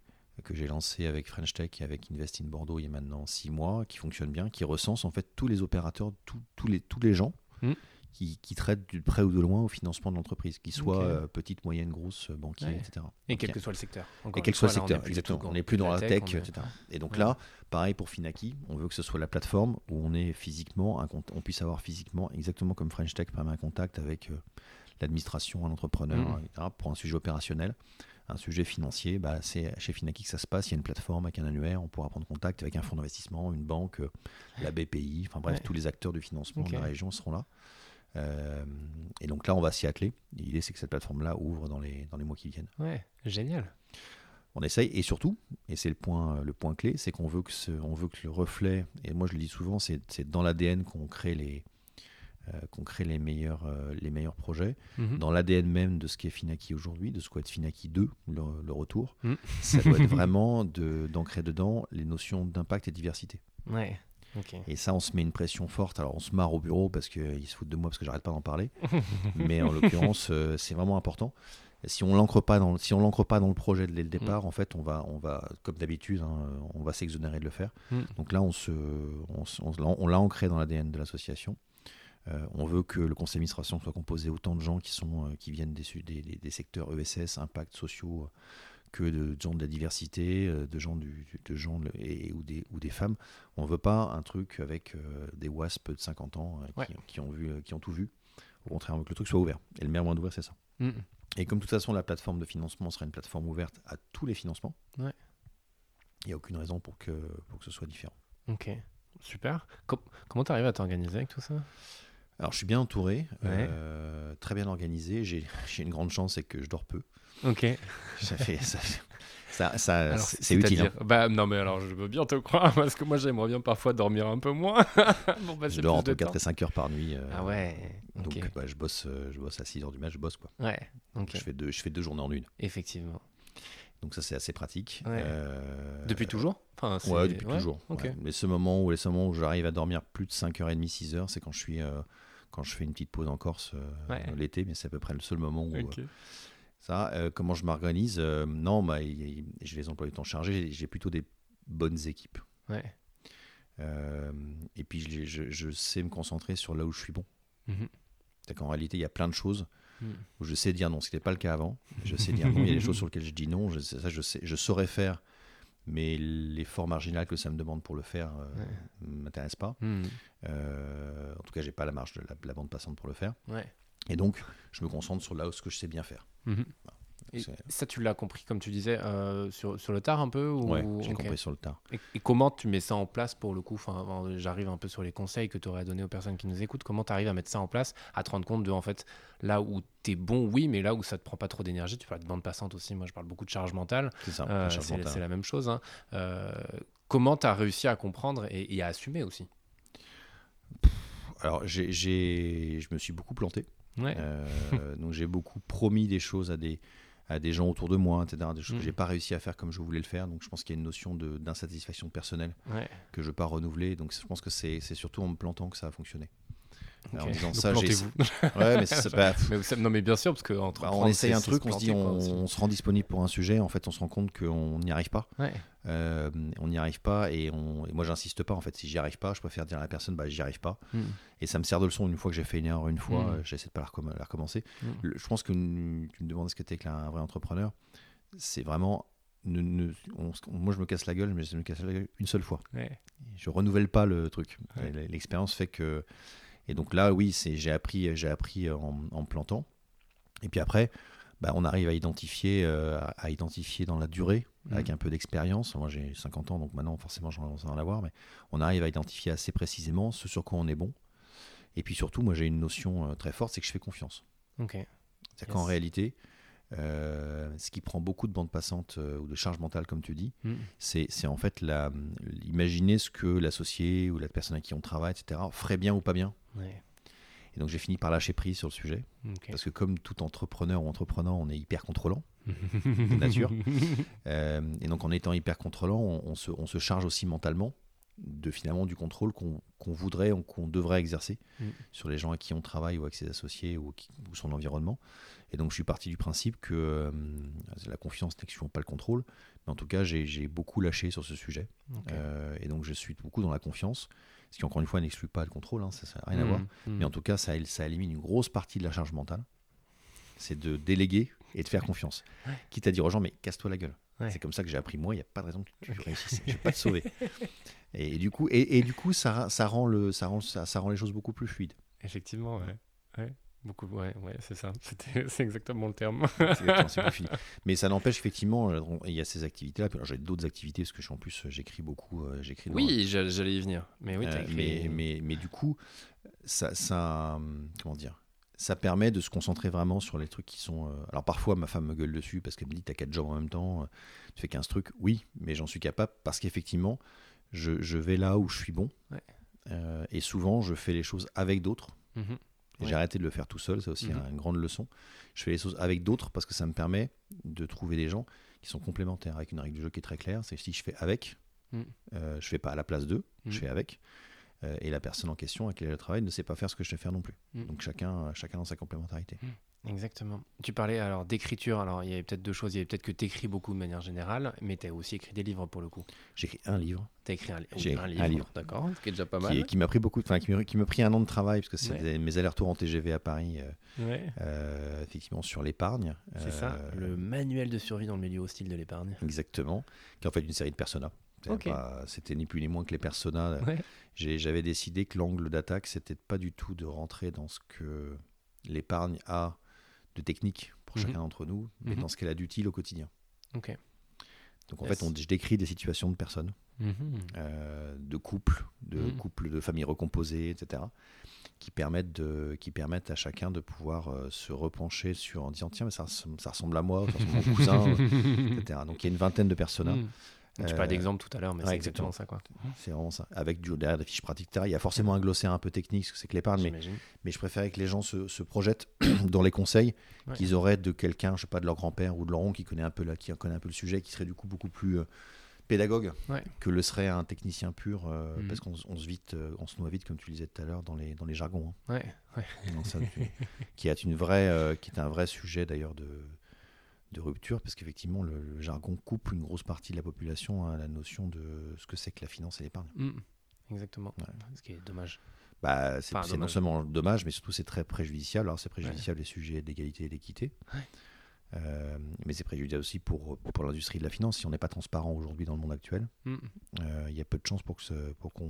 que j'ai lancé avec French Tech et avec Invest in Bordeaux il y a maintenant six mois, qui fonctionne bien, qui recense en fait tous les opérateurs, tous- tous les, tous les gens Mhm. Qui, qui traitent du près ou de loin au financement de l'entreprise, qu'ils soient Ok. euh, petite, moyenne, grosse, banquier, Ouais. etc. Et quel que soit le secteur. et quel que soit le secteur, exactement. On n'est plus dans la tech, est- etc. Et donc Ouais. là, pareil pour Finaki, on veut que ce soit la plateforme où on est physiquement, un on puisse avoir physiquement, exactement comme French Tech permet un contact avec euh, l'administration, un entrepreneur, Mhm. etc. Pour un sujet opérationnel, un sujet financier, bah, c'est chez Finaki que ça se passe. Il y a une plateforme avec un annuaire, on pourra prendre contact avec un fonds d'investissement, une banque, euh, la BPI, enfin bref, Ouais. tous les acteurs du financement de la région seront là. Euh, et donc là, on va s'y atteler. L'idée, c'est que cette plateforme-là ouvre dans les, dans les mois qui viennent. Ouais, génial. On essaye et surtout, et c'est le point, le point clé, c'est qu'on veut que ce, on veut que le reflet, et moi je le dis souvent, c'est c'est dans l'ADN qu'on crée les euh, qu'on crée les meilleurs, euh, les meilleurs projets. Mhm. Dans l'ADN même de ce qu'est Finaki aujourd'hui, de ce qu'est Finaki 2, le, le retour, Mhm. ça doit être vraiment de- d'ancrer dedans les notions d'impact et diversité. Ouais. Et ça, on se met une pression forte. Alors, on se marre au bureau parce qu'ils se foutent de moi parce que j'arrête pas d'en parler. Mais en l'occurrence, euh, c'est vraiment important. Si on l'ancre pas dans, le- si on l'ancre pas dans le projet dès le départ, en fait, on va, on va, comme d'habitude, hein, on va s'exonérer de le faire. Mm. Donc là, on se, on, on on l'a ancré dans l'ADN de l'association. Euh, on veut que le conseil d'administration soit composé autant de gens qui sont, euh, qui viennent des, des, secteurs ESS, impacts sociaux, que de gens de la diversité, euh, de gens du, de gens et, ou des, ou des femmes. On veut pas un truc avec euh, des WASP de 50 ans euh, qui, Ouais. qui ont vu, qui ont tout vu. Au contraire, on veut que le truc soit ouvert. Et le meilleur moyen d'ouvrir, c'est ça. Et comme de toute façon, la plateforme de financement sera une plateforme ouverte à tous les financements, Ouais. il n'y a aucune raison pour que, pour que ce soit différent. Ok. Super. Com- comment tu arrives à t'organiser avec tout ça? Alors, je suis bien entouré, Ouais. euh, très bien organisé. J'ai une grande chance, c'est que je dors peu. Ok. Ça fait, ça, ça, ça- Alors, c'est utile. hein. Bah non, mais alors je veux bien te croire parce que moi j'aimerais bien parfois dormir un peu moins. Bon, bah, Je dors entre de 4 temps. et 5 heures par nuit. euh, Ah ouais. Donc, bah, je, bosse, euh, je bosse à 6 heures du match, je bosse quoi. ouais. Ok. Je, fais deux, je fais deux journées en une. Effectivement. Donc, ça, c'est assez pratique. Ouais. Euh, Depuis toujours? Enfin, Ouais, depuis ouais, toujours. Ok. ouais. Mais ce moment où, les seuls moments où j'arrive à dormir plus de 5h30, 6h, c'est quand je suis. euh, quand je fais une petite pause en Corse euh, Ouais. l'été, mais c'est à peu près le seul moment où, euh, Ça, euh, comment je m'organise Non, bah, j'ai les emplois du temps chargés, j'ai- plutôt des bonnes équipes. Ouais. Euh, et puis, je, je- je sais me concentrer sur là où je suis bon. C'est qu'en réalité, il y a plein de choses Mhm. où je sais dire non, ce qui n'était pas le cas avant. Je sais dire non, il y a des choses sur lesquelles je dis non, je, ça, je, sais, je saurais faire, mais l'effort marginal que ça me demande pour le faire ne m'intéresse pas. Mhm. Euh, en tout cas, j'ai pas la marge de la, la bande passante pour le faire. Ouais. Et donc, je me concentre sur là où ce que je sais bien faire. Mhm. Et ça, tu l'as compris, comme tu disais, euh, sur, sur le tard un peu ou... Ouais, j'ai compris sur le tard. Et, et comment tu mets ça en place pour le coup? Enfin, J'arrive un peu sur les conseils que tu aurais donné aux personnes qui nous écoutent. Comment tu arrives à mettre ça en place, à te rendre compte de, en fait, là où tu es bon, oui, mais là où ça te prend pas trop d'énergie? Tu parles de bande passante aussi. Moi, je parle beaucoup de charge mentale. C'est ça. Euh, c'est mentale. c'est la même chose. hein. Euh, comment tu as réussi à comprendre et, et à assumer aussi? Alors, j'ai- j'ai- je me suis beaucoup planté. Ouais. Euh, donc, j'ai beaucoup promis des choses à des, à des gens autour de moi, etc. Des choses Mm. que j'ai pas réussi à faire comme je voulais le faire. Donc, je pense qu'il y a une notion de- d'insatisfaction personnelle ouais. que je ne veux pas renouveler. Donc, je pense que c'est surtout en me plantant que ça a fonctionné. Ok. en disant Donc, ça, j'ai. Ouais, mais pas. mais non, mais bien sûr, parce que Bah, entreprendre, on essaye un truc, on se dit on se rend disponible pour un sujet, en fait on se rend compte qu'on n'y arrive pas. Ouais. Euh, on n'y arrive pas et, on, et moi j'insiste pas en fait. Si j'y arrive pas, je préfère dire à la personne bah j'y arrive pas. Mm. Et ça me sert de leçon une fois que j'ai fait une erreur une fois, Mm. euh, j'essaie de pas la, recomm- la recommencer. Mm. Le- je pense que une- tu me demandais ce que t'es un vrai entrepreneur, c'est vraiment. ne- ne- on se- moi je me casse la gueule, mais je me casse la gueule une seule fois. Ouais. Je renouvelle pas le truc. Ouais. L'expérience fait que. Et donc là, oui, c'est j'ai appris, j'ai appris en, en plantant. Et puis après, bah, on arrive à identifier, euh, à, identifier dans la durée, avec Mhm. un peu d'expérience. Moi, j'ai 50 ans, donc maintenant, forcément, j'en ai en avoir, mais on arrive à identifier assez précisément ce sur quoi on est bon. Et puis surtout, moi, j'ai une notion euh, très forte, c'est que je fais confiance. Ok. C'est-à-dire qu'en réalité, euh, ce qui prend beaucoup de bande passante euh, ou de charge mentale, comme tu dis, Mm. c'est c'est en fait la, imaginer ce que l'associé ou la personne à qui on travaille, etc., ferait bien ou pas bien. Ouais. Et donc j'ai fini par lâcher prise sur le sujet, parce que comme tout entrepreneur ou entrepreneur, on est hyper contrôlant de nature. Euh, et donc en étant hyper contrôlant, on, on se, on se charge aussi mentalement de finalement du contrôle qu'on qu'on voudrait ou qu'on devrait exercer Mm. sur les gens à qui on travaille ou avec ses associés ou, qui- ou son environnement. Et donc je suis parti du principe que euh, la confiance n'exclut pas le contrôle, mais en tout cas j'ai beaucoup lâché sur ce sujet. Euh, et donc je suis beaucoup dans la confiance, ce qui encore une fois n'exclut pas le contrôle, hein, ça n'a rien à voir. Mm. Mm. Mais en tout cas, ça, ça élimine une grosse partie de la charge mentale. C'est de déléguer et de faire confiance. Ouais. Quitte à dire aux gens, mais casse-toi la gueule. Ouais. C'est comme ça que j'ai appris moi, il n'y a pas de raison que tu réussisses. Je ne vais pas te sauver. Et, du coup, et, et du coup ça, ça, rend le, ça, rend, ça, ça rend les choses beaucoup plus fluides. Effectivement, ouais. ouais. Beaucoup, ouais, ouais, c'est ça. C'est exactement le terme. Exactement. Mais ça n'empêche effectivement, euh, il y a ces activités-là. J'ai d'autres activités parce que je suis en plus, euh, j'écris beaucoup. euh, j'écris Oui, j'a- j'allais y venir. Mais oui, Euh, mais, mais, mais du coup, ça, ça, comment dire, ça permet de se concentrer vraiment sur les trucs qui sont. euh, Alors parfois, ma femme me gueule dessus parce qu'elle me dit T'as quatre jobs en même temps, tu fais 15 trucs. Oui, mais j'en suis capable parce qu'effectivement, je, je vais là où je suis bon. Ouais. Euh, et souvent, je fais les choses avec d'autres. Mhm. Et Ouais. J'ai arrêté de le faire tout seul, c'est aussi Mhm. une grande leçon. Je fais les choses avec d'autres parce que ça me permet de trouver des gens qui sont complémentaires avec une règle du jeu qui est très claire. C'est que si je fais avec, Mhm. euh, je fais pas à la place d'eux, Mhm. je fais avec. Euh, et la personne en question avec laquelle je travaille ne sait pas faire ce que je sais faire non plus. Mhm. Donc chacun, chacun dans sa complémentarité. Exactement. Tu parlais alors d'écriture. Alors, il y avait peut-être deux choses. Il y avait peut-être que tu écris beaucoup de manière générale, mais tu as aussi écrit des livres pour le coup. J'ai écrit un livre Tu as écrit un, li- J'ai un livre. un livre. D'accord, ce qui est déjà pas mal. qui m'a pris beaucoup, enfin qui m'a pris un an de travail parce que c'est Ouais. mes allers-retours en TGV à Paris, euh, Ouais. euh, effectivement sur l'épargne. C'est ça, Euh, le manuel de survie dans le milieu hostile de l'épargne. Exactement, qui est en fait une série de personas. C'est Ok. pas- C'était ni plus ni moins que les personas. Ouais. J'avais décidé que l'angle d'attaque, c'était pas du tout de rentrer dans ce que l'épargne a de technique pour Mhm. chacun d'entre nous, mais Mhm. dans ce qu'elle a d'utile au quotidien. Ok. Donc en Yes. fait, on, je décris des situations de personnes, Mhm. euh, de couples, de couples de familles recomposées, etc., qui permettent, de, qui permettent à chacun de pouvoir euh, se repencher sur en disant tiens, mais ça, ressemble- ça ressemble à moi, ça ressemble à mon cousin, etc. Donc il y a une vingtaine de personas. Tu Euh, parlais d'exemple tout à l'heure, mais ouais, c'est exactement ça, quoi. C'est vraiment ça. Avec du, derrière des fiches pratiques, etc. Il y a forcément un glossaire un peu technique, parce que c'est que l'épargne, mais, je préférais que les gens se, se projettent dans les conseils Ouais. qu'ils auraient de quelqu'un, je sais pas, de leur grand-père ou de leur oncle qui connaît un peu, la, qui connaît un peu le sujet, qui serait du coup beaucoup plus euh, pédagogue Ouais. que le serait un technicien pur, euh, Mhm. parce qu'on on se vite, euh, on se noie vite, comme tu le disais tout à l'heure, dans les, dans les jargons. hein. Ouais, ouais. Donc ça, tu- qui, est une vraie, euh, qui est un vrai sujet d'ailleurs de, de rupture, parce qu'effectivement, le, le jargon coupe une grosse partie de la population à la notion de ce que c'est que la finance et l'épargne. Mhm. Exactement. Ouais. Ce qui est dommage. Bah, c'est Enfin, non seulement dommage, mais surtout c'est très préjudiciable. Alors c'est préjudiciable les sujets d'égalité et d'équité. Ouais. Euh, mais c'est préjudiciable aussi pour, pour l'industrie de la finance. Si on n'est pas transparent aujourd'hui dans le monde actuel, Mm. euh, il y a peu de chances pour qu'on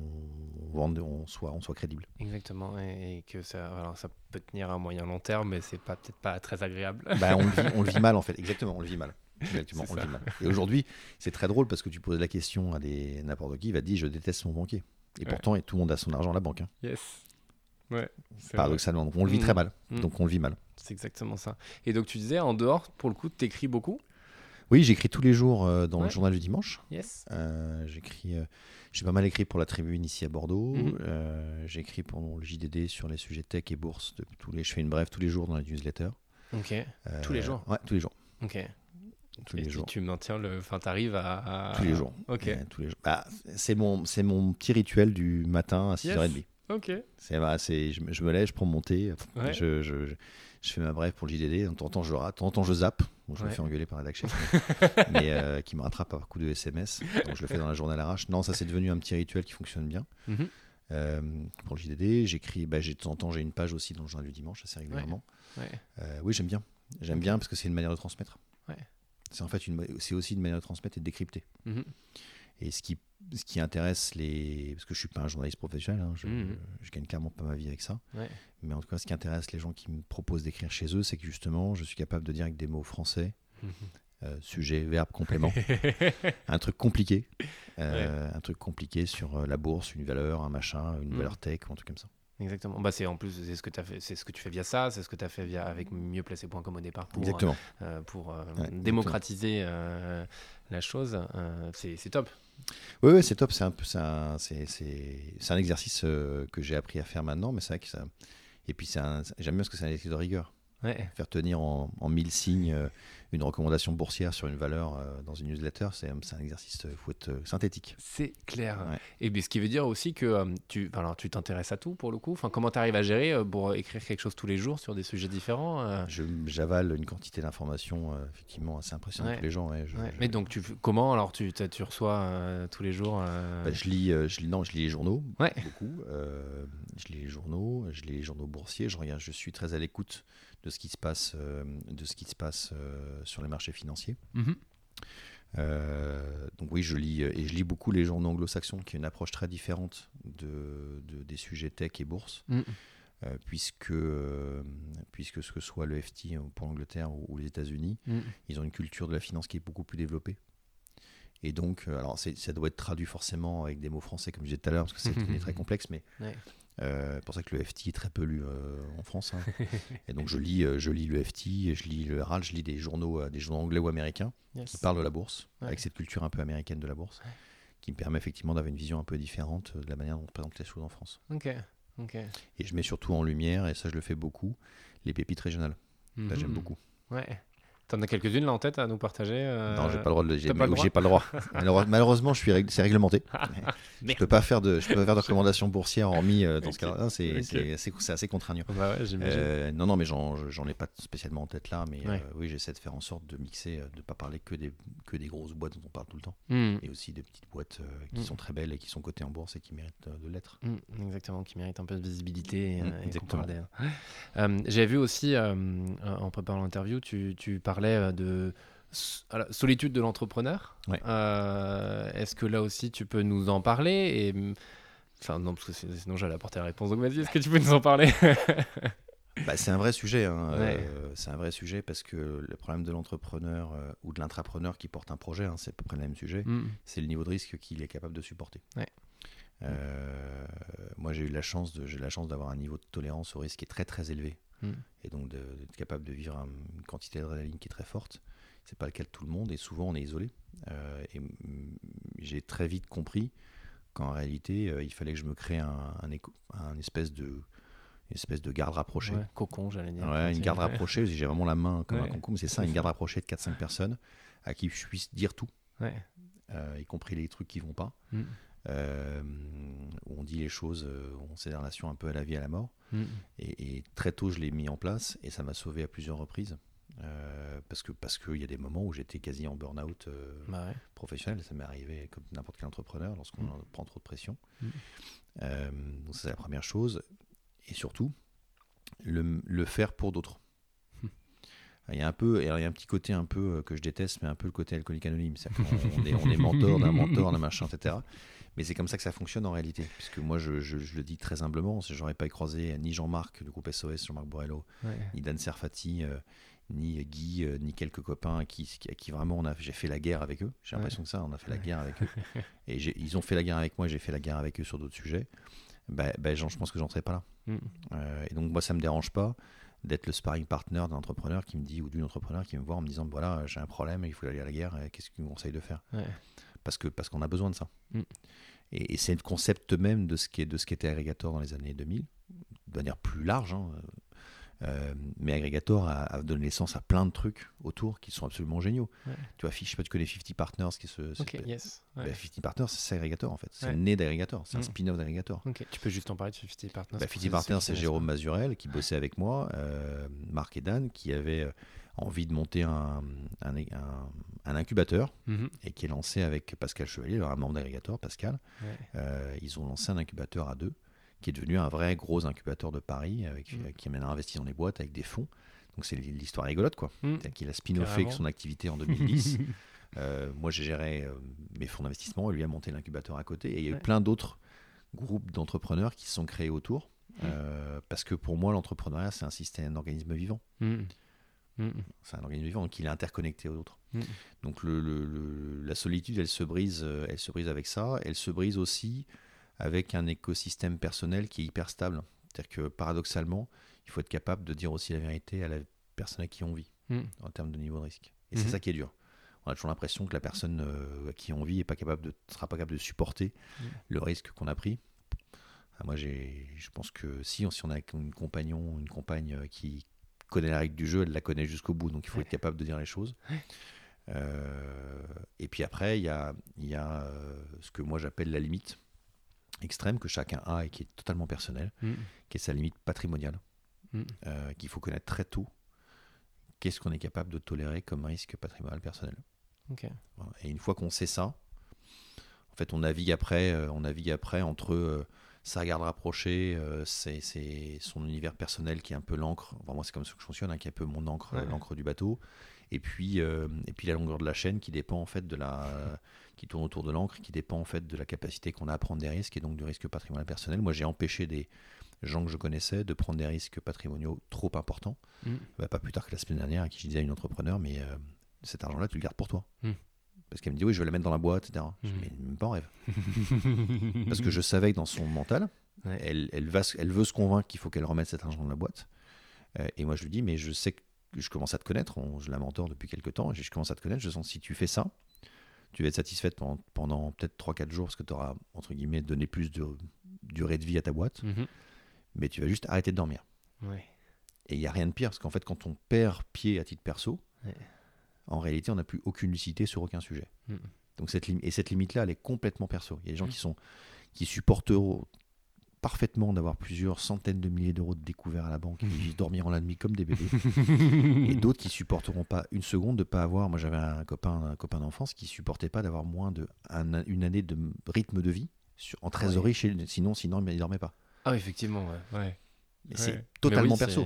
vende, on soit, on soit crédible. Exactement, et, et que ça, alors, ça peut tenir à moyen long terme, mais c'est pas peut-être pas très agréable. Bah, on, le vit, on le vit mal en fait. Exactement, on le vit mal. Exactement, on le vit mal. Et aujourd'hui, c'est très drôle parce que tu poses la question à n'importe qui, il va te dire je déteste mon banquier. Et Ouais. pourtant, et tout le monde a son argent à la banque. hein. Yes. Ouais. Paradoxalement, donc on le vit très mal. Mm. Donc on le vit mal. C'est exactement ça. Et donc tu disais en dehors, pour le coup, t'écris beaucoup? Oui, j'écris tous les jours euh, dans Ouais. le journal du dimanche. Yes. Euh, j'écris, euh, j'ai pas mal écrit pour la Tribune ici à Bordeaux. Euh, j'écris pour le JDD sur les sujets tech et bourse. De, tous les, je fais une brève tous les jours dans la newsletter. Ok. Tous les jours Ouais, tous les jours. Ok. Tous Et les tu- jours. Tu maintiens le. Enfin, t'arrives à, à- Tous les jours. Ok. Tous les jours. Bah, c'est mon, c'est mon petit rituel du matin à 6h30. Ok. C'est, bah, c'est, je, me- je me lève, je prends mon thé, Ouais. je, je, je, fais ma brève pour le JDD. De temps en temps, je rate, de temps en temps, je zappe. Bon, je me fais engueuler par la rédaction, mais euh, qui me rattrape par coup de SMS. Donc, je le fais dans la journée à l'arrache. Non, ça, c'est devenu un petit rituel qui fonctionne bien. Mhm. Euh, pour le JDD, j'écris, bah, j'ai, de temps en temps, j'ai une page aussi dans le journal du dimanche, assez régulièrement. Ouais. Euh, oui, j'aime bien. J'aime bien parce que c'est une manière de transmettre. C'est en fait une, c'est aussi une manière de transmettre et de décrypter. Mhm. Et ce qui, ce qui intéresse les. Parce que je suis pas un journaliste professionnel, hein, je, je gagne clairement pas ma vie avec ça. Ouais. Mais en tout cas, ce qui intéresse les gens qui me proposent d'écrire chez eux, c'est que justement, je suis capable de dire avec des mots français, Mhm. euh, sujet, verbe, complément, un truc compliqué. euh, Un truc compliqué sur euh, la bourse, une valeur, un machin, une Mhm. valeur tech, ou un truc comme ça. Exactement. Bah c'est en plus c'est ce que tu fait, c'est ce que tu fais via ça, c'est ce que tu as fait via avec mieuxplacé.com au départ pour Exactement. euh, pour euh, démocratiser euh, la chose. C'est top. Oui, c'est top. C'est un, exercice euh, que j'ai appris à faire maintenant, mais c'est vrai que ça. Et puis, j'aime bien parce que c'est un exercice de rigueur. Ouais. Faire tenir en, en mille signes euh, une recommandation boursière sur une valeur euh, dans une newsletter, c'est, c'est un exercice, il faut être euh, synthétique. C'est clair. Ouais. Et bien, ce qui veut dire aussi que euh, tu, alors, tu t'intéresses à tout pour le coup? Enfin, comment tu arrives à gérer euh, pour écrire quelque chose tous les jours sur des sujets différents euh, Je, j'avale une quantité d'informations euh, effectivement assez impressionnante Ouais. tous les jours. Je, je- Mais donc, tu, comment? Alors tu, tu reçois euh, tous les jours euh, bah, je lis, euh, je lis, non, je lis les journaux beaucoup. euh, je lis les journaux, je lis les journaux boursiers. Je regarde, je suis très à l'écoute de ce qui se passe, euh, de ce qui se passe euh, sur les marchés financiers. Mhm. Euh, donc oui, je lis et je lis beaucoup les journaux anglo-saxons, qui ont une approche très différente de, de- des sujets tech et bourse, Mhm. euh, puisque euh, puisque ce que soit le FT pour l'Angleterre ou, ou les États-Unis, Mhm. ils ont une culture de la finance qui est beaucoup plus développée. Et donc, alors ça doit être traduit forcément avec des mots français, comme je disais tout à l'heure, parce que c'est très complexe, mais Ouais. Euh, pour ça que le FT est très peu lu euh, en France. hein. Et donc je lis, euh, je lis le FT, je lis le Herald, je lis des journaux, des journaux anglais ou américains Yes. qui parlent de la bourse, Ouais. avec cette culture un peu américaine de la bourse, Ouais. qui me permet effectivement d'avoir une vision un peu différente de la manière dont on présente les choses en France. Ok. Ok. Et je mets surtout en lumière, et ça je le fais beaucoup, les pépites régionales. Là j'aime Mhm. beaucoup. Ouais. T'en as quelques-unes là en tête à nous partager euh, Non, j'ai pas le droit de le j'ai, pas le j'ai pas le droit. Malheure- Malheureusement, je suis rég- c'est réglementé. je Merde. peux pas faire de, je peux pas faire de recommandations boursières hormis euh, dans ce cas-là. Non, C'est, assez contraignant. Bah ouais. Euh, non, non, mais j'en, j'en ai pas spécialement en tête là, mais Ouais. euh, oui, j'essaie de faire en sorte de mixer, euh, de pas parler que des, que des grosses boîtes dont on parle tout le temps, Mhm. et aussi des petites boîtes qui Mm. sont très belles et qui sont cotées en bourse et qui méritent de l'être. Mm, exactement, qui mérite un peu de visibilité. et, exactement. Euh, J'avais vu aussi, en préparant l'interview, tu, tu parlais euh, de solitude de l'entrepreneur. Ouais. Euh, Est-ce que là aussi tu peux nous en parler et, Enfin, non, parce que sinon j'allais apporter la réponse. Donc vas-y, est-ce que tu peux nous en parler? Bah, c'est un vrai sujet. hein, Ouais. euh, c'est un vrai sujet parce que le problème de l'entrepreneur euh, ou de l'intrapreneur qui porte un projet, hein, c'est à peu près le même sujet. Mm, c'est le niveau de risque qu'il est capable de supporter. Ouais. Moi, j'ai eu la chance d'avoir un niveau de tolérance au risque qui est très très élevé, Mm. et donc d'être capable de vivre un- une quantité d'adrénaline qui est très forte. C'est pas le cas de tout le monde, et souvent on est isolé. Euh, et j'ai très vite compris qu'en réalité, euh, il fallait que je me crée un, un, éco- un espèce de une espèce de garde rapprochée. ouais, cocon, j'allais dire. Ouais, une garde rapprochée, j'ai vraiment la main comme un Ouais. concombre, c'est ça, une garde rapprochée de 4-5 personnes à qui je puisse dire tout, euh, y compris les trucs qui vont pas Mm, euh, où on dit les choses, euh, on sait des relations un peu à la vie et à la mort. mm, Et, et très tôt, je l'ai mis en place et ça m'a sauvé à plusieurs reprises. Euh, parce que parce qu'il y a des moments où j'étais quasi en burn-out euh, bah ouais. professionnel, ça m'est arrivé comme n'importe quel entrepreneur lorsqu'on Mm. en prend trop de pression. Mm. Euh, donc ça, c'est la première chose. Et surtout, le, le faire pour d'autres. Mm. Il y a un peu, il y a un petit côté un peu euh, que je déteste, mais un peu le côté alcoolique anonyme. On est, on est mentor d'un mentor, d'un machin, etc. Mais c'est comme ça que ça fonctionne en réalité. Puisque moi, je, je, le dis très humblement, j'aurais pas croisé ni Jean-Marc du groupe SOS, Jean-Marc Borello, ni Dan Serfati, euh, ni Guy, euh, ni quelques copains qui, qui, qui vraiment, j'ai fait la guerre avec eux. J'ai l'impression que ça, on a fait la guerre avec eux. Et ils ont fait la guerre avec moi, j'ai fait la guerre avec eux sur d'autres sujets. Ben, ben, je pense que j'en serais pas là. Mm. Euh, et donc, moi, ça me dérange pas d'être le sparring partner d'un entrepreneur qui me dit, ou d'une entrepreneur qui me voit en me disant, voilà, j'ai un problème, il faut aller à la guerre, qu'est-ce qu'il me conseille de faire? Parce que parce qu'on a besoin de ça. Mm. Et, c'est le concept même de ce qui est de ce qui était Aggregator dans les années 2000, de manière plus large. Hein. Euh, mais Aggregator a, donné naissance à plein de trucs autour qui sont absolument géniaux. Tu vois, je sais pas, tu connais 50 Partners qui se. 50 Partners, c'est Aggregator en fait. C'est né d'Aggregator. C'est un mm. spin-off d'Aggregator. Tu peux juste en parler de 50 Partners. 50 bah, Partners, c'est Jérôme Mazurel qui bossait avec moi, euh, Marc et Dan, qui avaient euh, envie de monter un, un, un, incubateur mm-hmm. et qui est lancé avec Pascal Chevalier, un membre d'Aggregator, Pascal. ils ont lancé un incubateur à deux qui est devenu un vrai gros incubateur de Paris, avec, mm. qui amène à investir dans les boîtes avec des fonds. Donc c'est l'histoire rigolote, quoi. Mm. qu'il a spin-offé son activité en 2010. Euh, moi, j'ai géré euh, mes fonds d'investissement et lui a monté l'incubateur à côté. Et il y a eu plein d'autres groupes d'entrepreneurs qui se sont créés autour. Euh, parce que pour moi, l'entrepreneuriat, c'est un système, un organisme vivant. C'est un organisme vivant, donc il est interconnecté aux autres. Donc le, la solitude, elle se brise, elle se brise avec ça. Elle se brise aussi avec un écosystème personnel qui est hyper stable. C'est-à-dire que paradoxalement, il faut être capable de dire aussi la vérité à la personne à qui on vit hmm. en termes de niveau de risque. Et c'est hmm. ça qui est dur. On a toujours l'impression que la personne euh, à qui on vit est pas capable de, sera pas capable de supporter hmm. le risque qu'on a pris. Ah, moi, je pense que si, si on a un compagnon, une compagne euh, qui connaît la règle du jeu, elle la connaît jusqu'au bout. Donc il faut être capable de dire les choses. Euh, et puis après, il y a, y a ce que moi j'appelle la limite extrême que chacun a et qui est totalement personnel, mm. qui est sa limite patrimoniale, mm. euh, qu'il faut connaître très tôt. Qu'est-ce qu'on est capable de tolérer comme risque patrimonial personnel Et une fois qu'on sait ça, en fait, on navigue après, euh, on navigue après entre euh, sa garde rapprochée, c'est son univers personnel qui est un peu l'encre. moi, c'est comme ça que je fonctionne, hein, qui est un peu mon encre, l'encre du bateau et puis, euh, et puis la longueur de la chaîne qui dépend en fait de la, qui tourne autour de l'encre, qui dépend en fait de la capacité qu'on a à prendre des risques et donc du risque patrimonial personnel. Moi, j'ai empêché des gens que je connaissais de prendre des risques patrimoniaux trop importants. Mm. Bah, pas plus tard que la semaine dernière, à qui je disais à une entrepreneur, mais euh, cet argent-là, tu le gardes pour toi. Mm. Parce qu'elle me dit, oui, je vais le mettre dans la boîte, etc. Je dis, mm. mais même pas en rêve. Parce que je savais que dans son mental, elle, elle, va, elle veut se convaincre qu'il faut qu'elle remette cet argent dans la boîte. Euh, et moi, je lui dis, mais je sais que je commence à te connaître, je la mentor depuis quelques temps, et je commence à te connaître, je sens que si tu fais ça, tu vas être satisfaite pendant, pendant peut-être 3-4 jours, parce que tu auras, entre guillemets, donné plus de durée de vie à ta boîte, mhm. mais tu vas juste arrêter de dormir. Et il n'y a rien de pire, parce qu'en fait, quand on perd pied à titre perso, en réalité, on n'a plus aucune lucidité sur aucun sujet. Mhm. Donc cette et cette limite-là, elle est complètement perso. Il y a des gens mhm. qui sont qui supporteront parfaitement d'avoir plusieurs centaines de milliers d'euros de découvert à la banque et dormiront la nuit comme des bébés. et d'autres qui supporteront pas une seconde de pas avoir. Moi, j'avais un copain, un copain d'enfance qui supportait pas d'avoir moins de une année de rythme de vie en trésorerie, chez, sinon, sinon, il dormait pas. Ah, effectivement, ouais. C'est totalement perso.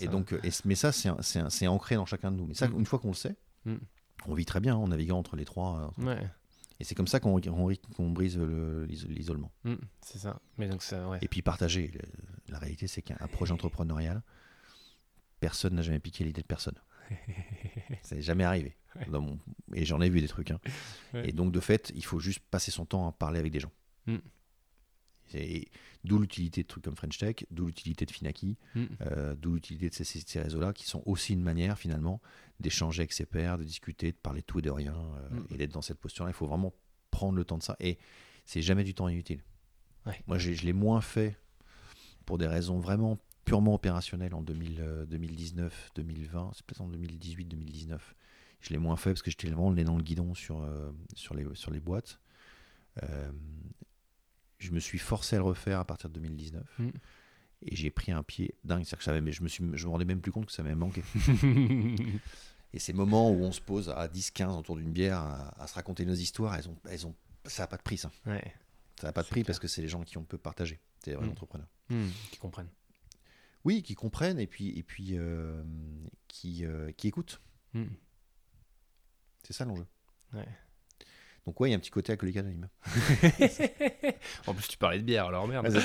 Et donc, mais ça, c'est ancré dans chacun de nous. Mais ça, mm. une fois qu'on le sait, mm. on vit très bien en naviguant entre les trois. ouais. Et c'est comme ça qu'on brise l'isolement. Mm, c'est ça. Mais donc ça Et puis partager. La réalité, c'est qu'un projet entrepreneurial, personne n'a jamais piqué l'idée de personne. ça n'est jamais arrivé. Et j'en ai vu des trucs. Hein. Et donc, de fait, il faut juste passer son temps à parler avec des gens. D'où l'utilité de trucs comme French Tech, d'où l'utilité de Finaki, mm. euh, d'où l'utilité de ces, ces réseaux-là, qui sont aussi une manière finalement d'échanger avec ses pairs, de discuter, de parler de tout et de rien, euh, mm. et d'être dans cette posture-là. Il faut vraiment prendre le temps de ça. Et c'est jamais du temps inutile. Moi, je l'ai moins fait pour des raisons vraiment purement opérationnelles en 2019, 2020, c'est peut-être en 2018, 2019. Je l'ai moins fait parce que j'étais vraiment le nez dans le guidon sur, euh, sur, les, sur les boîtes. Je me suis forcé à le refaire à partir de 2019. Mm. Et j'ai pris un pied dingue. Que je, savais, je me suis, je me rendais même plus compte que ça m'avait manqué. et ces moments où on se pose à 10-15 autour d'une bière à, se raconter nos histoires, elles ont, elles ont, ça n'a pas de prix, ça. Ça n'a pas de prix parce que c'est les gens qui on peut partager. C'est les vrais mm. entrepreneurs. Mm. Qui comprennent. Oui, qui comprennent et puis, et puis euh, qui, euh, qui écoutent. Mm. C'est ça l'enjeu. Ouais. Donc ouais, il y a un petit côté alcoolique anonyme. en plus, tu parlais de bière, alors merde.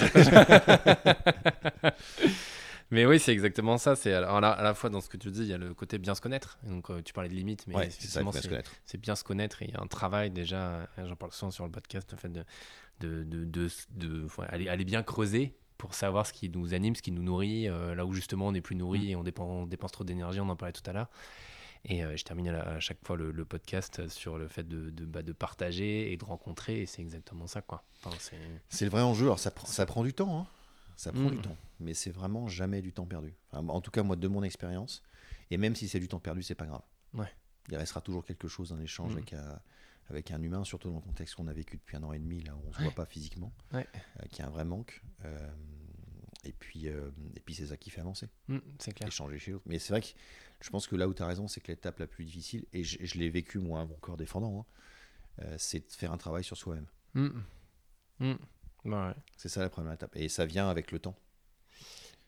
Mais oui, c'est exactement ça. C'est à la, à la fois dans ce que tu dis, il y a le côté bien se connaître. Donc, euh, tu parlais de limites, mais Ouais, c'est bien se c'est- connaître. c'est bien se connaître et il y a un travail déjà, euh, j'en parle souvent sur le podcast, le fait de, de, de, de, de- ouais, aller, aller bien creuser pour savoir ce qui nous anime, ce qui nous nourrit, euh, là où justement on n'est plus nourri et on, dépend, on dépense trop d'énergie, on en parlait tout à l'heure. Et euh, je termine à, la- à chaque fois le, le podcast sur le fait de, de, bah, de partager et de rencontrer, et c'est exactement ça, quoi. Enfin, c'est... Le vrai enjeu. Alors ça, prend- ça prend du temps. hein. Ça prend Mm. du temps. Mais c'est vraiment jamais du temps perdu. Enfin, en tout cas, moi, de mon expérience. Et même si c'est du temps perdu, c'est pas grave. Ouais. Il restera toujours quelque chose d'un échange Mm. avec, un, avec un humain, surtout dans le contexte qu'on a vécu depuis un an et demi, là où on se voit pas physiquement, Ouais. euh, qui a un vrai manque. Euh, et puis, euh, et puis c'est ça qui fait avancer. Mm, c'est clair. échanger chez l'autre. Mais c'est vrai que je pense que là où tu as raison, c'est que l'étape la plus difficile, et je, je l'ai vécu moi à mon corps défendant, hein, euh, c'est de faire un travail sur soi-même. Mm. Mm. Bah ouais. C'est ça la première étape. Et ça vient avec le temps.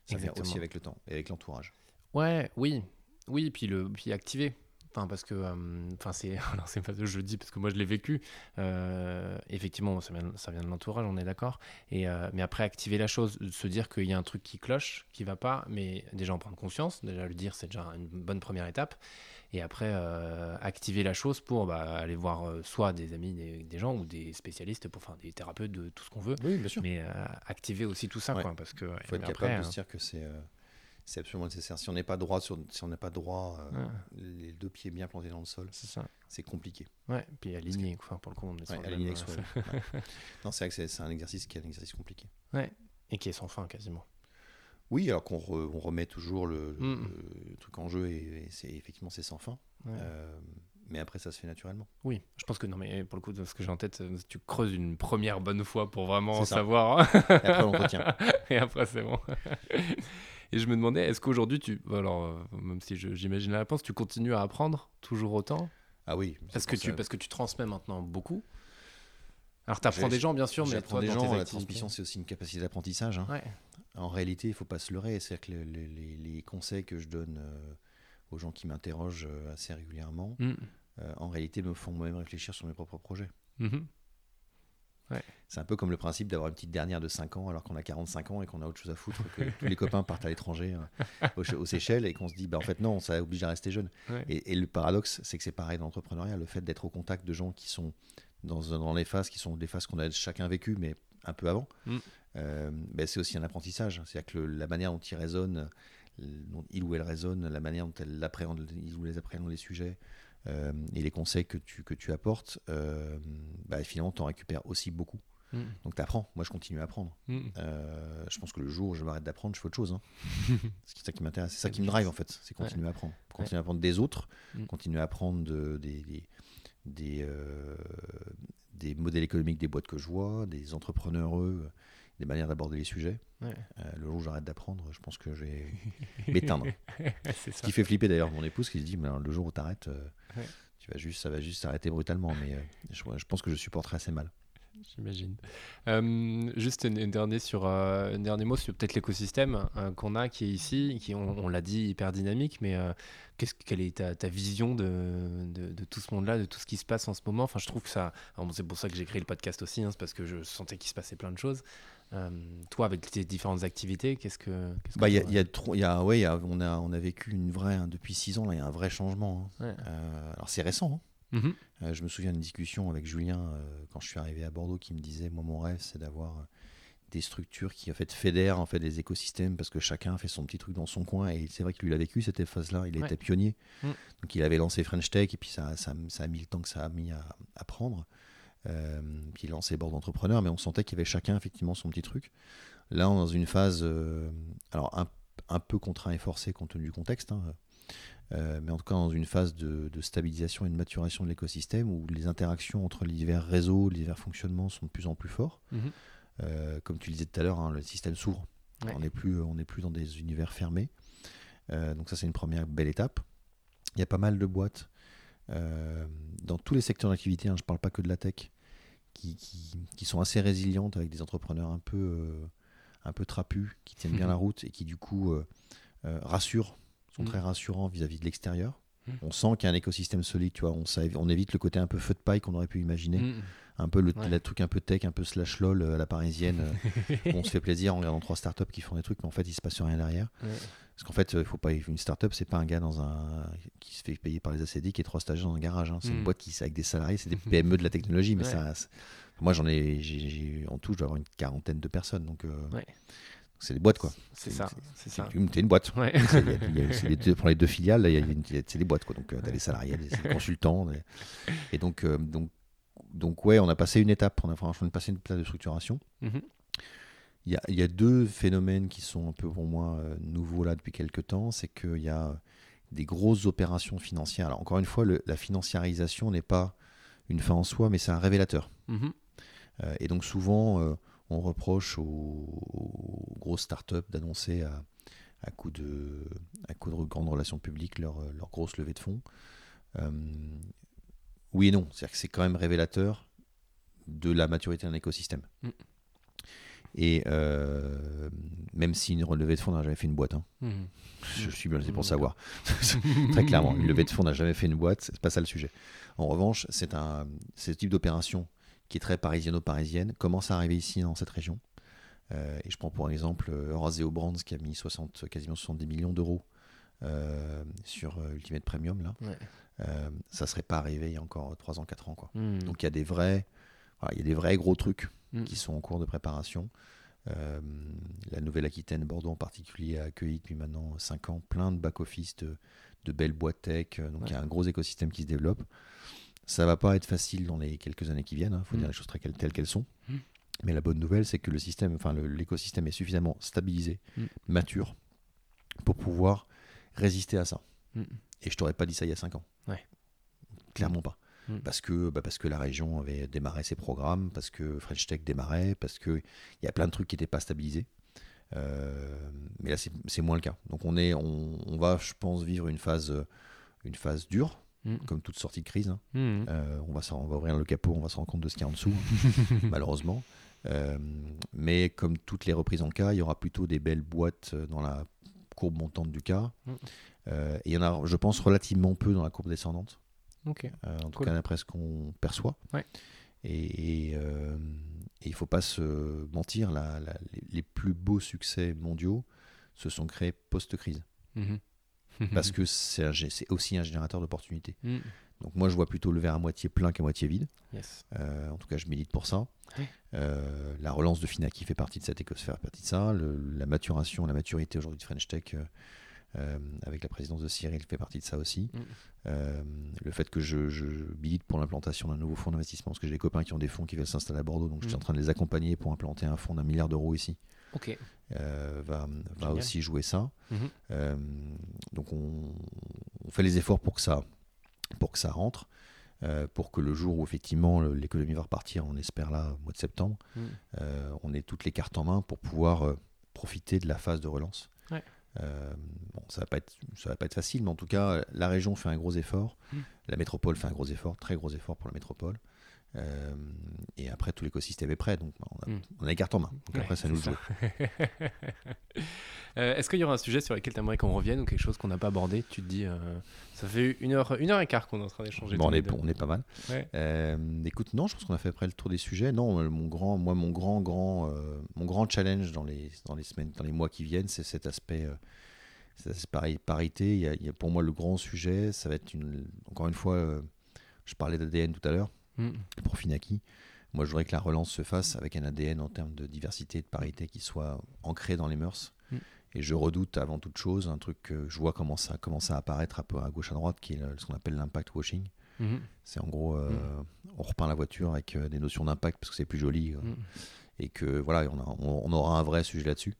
Ça vient aussi avec le temps et avec l'entourage. Ouais, oui, oui, puis le, puis activer. Enfin, parce que, euh, enfin, c'est, alors c'est pas je le dis parce que moi je l'ai vécu. Euh, effectivement, ça vient, ça vient de l'entourage, on est d'accord. Et euh, mais après, activer la chose, se dire qu'il y a un truc qui cloche, qui va pas, mais déjà en prendre conscience, déjà le dire, c'est déjà une bonne première étape. Et après, activer la chose pour bah, aller voir soit des amis, des, des gens ou des spécialistes, pour, enfin des thérapeutes, de tout ce qu'on veut. Oui, bien sûr. Mais activer aussi tout ça, Ouais. quoi, parce que faut être capable de se euh, dire que c'est c'est absolument nécessaire. Si on n'est pas droit, sur, si on n'est pas droit, euh, Ouais. les deux pieds bien plantés dans le sol, c'est ça. c'est compliqué. Ouais, puis aligné, quoi, pour le coup, on est Ouais, avec euh. Ouais. Non, c'est vrai que c'est, un exercice qui est un exercice compliqué. et qui est sans fin quasiment. Oui, alors qu'on re- on remet toujours le, Mm. le truc en jeu et, et c'est effectivement c'est sans fin. Ouais. Euh, mais après, ça se fait naturellement. Oui, je pense que non, mais pour le coup, ce que j'ai en tête, tu creuses une première bonne fois pour vraiment savoir, hein. Et après, l'entretien. et après c'est bon. et je me demandais, est-ce qu'aujourd'hui, tu, alors euh, même si j'imagine la réponse, tu continues à apprendre toujours autant? Ah oui. parce que tu, parce que tu transmets maintenant beaucoup. Alors tu apprends des gens, bien sûr, mais toi, des dans gens, tes la transmission, c'est aussi une capacité d'apprentissage. hein. Ouais. En réalité, il faut pas se leurrer. C'est-à-dire que les, les- les- les conseils que je donne euh, aux gens qui m'interrogent euh, assez régulièrement, Mm. euh, en réalité, me font moi-même réfléchir sur mes propres projets. C'est un peu comme le principe d'avoir une petite dernière de 5 ans alors qu'on a 45 ans et qu'on a autre chose à foutre, que tous les copains partent à l'étranger, euh, aux, aux Seychelles, et qu'on se dit, bah, en fait, non, ça oblige à rester jeune. Ouais. Et, et le paradoxe, c'est que c'est pareil dans l'entrepreneuriat, le fait d'être au contact de gens qui sont dans, dans les phases qui sont des phases qu'on a chacun vécues, mais un peu avant, Mm. euh, ben, c'est aussi un apprentissage. C'est-à-dire que le- la manière dont il raisonne, dont il ou elle raisonne, la manière dont elle appréhende, il ou elle appréhende les sujets, euh, et les conseils que tu, que tu apportes, euh, bah, finalement, tu en récupères aussi beaucoup. Mm. Donc tu apprends. Moi, je continue à apprendre. Mm. Euh, je pense que le jour où je m'arrête d'apprendre, je fais autre chose. hein. c'est ça qui m'intéresse, c'est ça qui me drive en fait. C'est continuer à apprendre. Continuer à apprendre des autres, Mm. continuer à apprendre de- des, des, des, des modèles économiques des boîtes que je vois, des entrepreneurs, eux, des manières d'aborder les sujets. Ouais. Euh, le jour où j'arrête d'apprendre, je pense que je vais m'éteindre. Ce ça. qui fait flipper d'ailleurs mon épouse qui se dit mais le jour où tu arrêtes, Ouais. tu vas juste, ça va juste s'arrêter brutalement. Mais euh, je, je pense que je supporterai assez mal. J'imagine. Euh, juste un, un dernier sur euh, un dernier mot sur peut-être l'écosystème euh, qu'on a qui est ici, qui on, on l'a dit hyper dynamique, mais euh, qu'est-ce quelle est ta, ta vision de, de, de tout ce monde-là, de tout ce qui se passe en ce moment? Enfin, je trouve que ça. bon, c'est pour ça que j'ai créé le podcast aussi, hein, c'est parce que je sentais qu'il se passait plein de choses. Euh, toi, avec tes différentes activités, qu'est-ce que que Bah, il y a, il y a trop- il y a- ouais, il y a- on, a, on a vécu une vraie, hein, depuis six ans, là, il y a un vrai changement. hein. Ouais. Euh, alors c'est récent. hein. Mhm. Euh, je me souviens d'une discussion avec Julien euh, quand je suis arrivé à Bordeaux qui me disait moi mon rêve c'est d'avoir des structures qui en fait fédèrent en fait des écosystèmes parce que chacun fait son petit truc dans son coin et c'est vrai que lui il a vécu cette phase-là, il Ouais. était pionnier. Mm. Donc il avait lancé French Tech et puis ça, ça, ça a mis le temps que ça a mis à, à prendre. Euh, a lancé Bordeaux Entrepreneur mais on sentait qu'il y avait chacun effectivement son petit truc. Là on est dans une phase euh, alors un, un peu contraint et forcé compte tenu du contexte. hein, euh, mais en tout cas dans une phase de, de stabilisation et de maturation de l'écosystème où les interactions entre les divers réseaux, les divers fonctionnements sont de plus en plus forts. Mhm. Euh, comme tu le disais tout à l'heure, hein, le système s'ouvre. Ouais. On n'est plus, on plus dans des univers fermés. Donc ça, c'est une première belle étape. Il y a pas mal de boîtes dans tous les secteurs d'activité. hein, je ne parle pas que de la tech, qui, qui, qui sont assez résilientes avec des entrepreneurs un peu, euh, un peu trapus, qui tiennent bien la route et qui du coup euh, euh, rassurent, sont Mhm. très rassurants vis-à-vis de l'extérieur. On sent qu'il y a un écosystème solide, tu vois. On, ça- on évite le côté un peu feu de paille qu'on aurait pu imaginer, Mm. un peu le, Ouais. le truc un peu tech, un peu slash lol euh, à la parisienne. euh, on se fait plaisir en regardant trois startups qui font des trucs, mais en fait il se passe rien derrière. Ouais. Parce qu'en fait, euh, faut pas une startup, c'est pas un gars dans un qui se fait payer par les ACD qui est trois stagiaires dans un garage. hein. C'est Mm. une boîte qui avec des salariés, c'est des PME de la technologie, mais Ouais. ça. Moi j'en ai, en tout, je dois avoir une quarantaine de personnes, donc euh, Ouais. C'est des boîtes quoi. C'est ça, c'est une, boîte. Ouais. Les deux- pour les deux filiales, c'est des boîtes quoi. Donc euh, t'as des salariés, des consultants, et donc euh, donc donc ouais, on a passé une étape, on a franchement passé une étape de structuration. Mhm. Il y, a, il y a deux phénomènes qui sont un peu pour moi euh, nouveaux là depuis quelques temps. C'est qu'il y a des grosses opérations financières. Alors encore une fois, le- la financiarisation n'est pas une fin en soi, mais c'est un révélateur. Mhm. Euh, et donc souvent, on reproche aux, aux grosses startups d'annoncer à, à coup de, à coup de grandes relations publiques leur, leur grosse levée de fonds. Euh, oui et non, c'est-à-dire que c'est quand même révélateur de la maturité d'un écosystème. Mm. Et euh, même si une relevée de fonds n'a jamais fait une boîte, hein, Mhm. je suis bien pour Mm. savoir. Très clairement, une levée de fonds n'a jamais fait une boîte, c'est pas ça le sujet. En revanche, c'est un ce type d'opération qui est très parisiano-parisienne commence à arriver ici dans cette région. Euh, et je prends pour exemple euh, Euraseo Brands qui a mis 60, quasiment 70 millions d'euros euh, sur Ultimate Premium là. Ouais. Euh, ça serait pas arrivé il y a encore 3 ans, 4 ans quoi. Mhm. Donc il y a des vrais, voilà, il y a des vrais gros trucs Mhm. qui sont en cours de préparation. La Nouvelle-Aquitaine, Bordeaux en particulier, a accueilli depuis maintenant 5 ans plein de back-office, de, de belles boîtes tech. Donc il y a un gros écosystème qui se développe. Ça va pas être facile dans les quelques années qui viennent. Il faut Mm. dire les choses très, telles qu'elles sont. Mm. Mais la bonne nouvelle, c'est que le système, enfin l'écosystème est suffisamment stabilisé, Mm. mature, pour pouvoir résister à ça. Et je t'aurais pas dit ça il y a 5 ans. Ouais. Clairement pas. Parce, que, bah, parce que la région avait démarré ses programmes, parce que French Tech démarrait, parce qu'il y a plein de trucs qui n'étaient pas stabilisés. Euh, mais là, c'est moins le cas. Donc on, est, on, on va, je pense, vivre une phase, une phase dure, Mm. comme toute sortie de crise. hein. Mhm. Euh, on, va, s'en- on va ouvrir le capot, on va se rendre compte de ce qu'il y a en dessous, malheureusement. Euh, mais comme toutes les reprises en cas, il y aura plutôt des belles boîtes euh, dans la courbe montante du cas. Mm. Euh, et il y en a, je pense, relativement peu dans la courbe descendante, en tout cas d'après ce qu'on perçoit. Ouais. Et, il ne faut pas se mentir, la- la- les, les plus beaux succès mondiaux se sont créés post-crise. Parce que c'est aussi un générateur d'opportunités. Mhm. Donc moi, je vois plutôt le verre à moitié plein qu'à moitié vide. Yes. Euh, en tout cas, je milite pour ça. Euh, la relance de Finaki fait partie de cette écosphère, partie de ça. Le- la maturation, la maturité aujourd'hui de French Tech euh, avec la présidence de Cyril fait partie de ça aussi. Mm. Euh, le fait que je, je milite pour l'implantation d'un nouveau fonds d'investissement, parce que j'ai des copains qui ont des fonds qui veulent s'installer à Bordeaux, donc je suis Mm. en train de les accompagner pour implanter un fonds d'un milliard d'euros ici. Ok. Euh, va, aussi jouer ça. Mhm. Euh, donc on, on fait les efforts pour que ça, pour que ça rentre, euh, pour que le jour où effectivement l'économie va repartir, on espère là au mois de septembre, Mhm. on ait toutes les cartes en main pour pouvoir profiter de la phase de relance. Ouais. Euh, bon, ça va pas être, ça va pas être facile, mais en tout cas, la région fait un gros effort, Mhm. la métropole fait un gros effort, très gros effort pour la métropole. Euh, et après, tout l'écosystème est prêt, donc on a, Mhm. on a les cartes en main. Donc Ouais, après, ça nous c'est joue. Euh, Est-ce qu'il y aura un sujet sur lequel tu aimerais qu'on revienne ou quelque chose qu'on n'a pas abordé? Tu te dis, euh, ça fait une heure, une heure et quart qu'on est en train d'échanger. Bon, on, est, on est pas mal. Ouais. Écoute, non, je pense qu'on a fait après le tour des sujets. Non, mon grand, moi, mon grand, grand, mon grand challenge dans les, dans les semaines, dans les mois qui viennent, c'est cet aspect, aspect pari- parité. Il y, a, il y a pour moi le grand sujet, ça va être une, encore une fois, je parlais d'ADN tout à l'heure Mhm. pour Finaki. Moi, je voudrais que la relance se fasse avec un ADN en termes de diversité et de parité qui soit ancré dans les mœurs. Mm. Et je redoute avant toute chose un truc que je vois comment ça commence à apparaître un peu à gauche à droite, qui est ce qu'on appelle l'impact washing. Mhm. C'est en gros, euh, Mm. on repeint la voiture avec euh, des notions d'impact parce que c'est plus joli. euh. Et que voilà, on, a- on- on aura un vrai sujet là-dessus.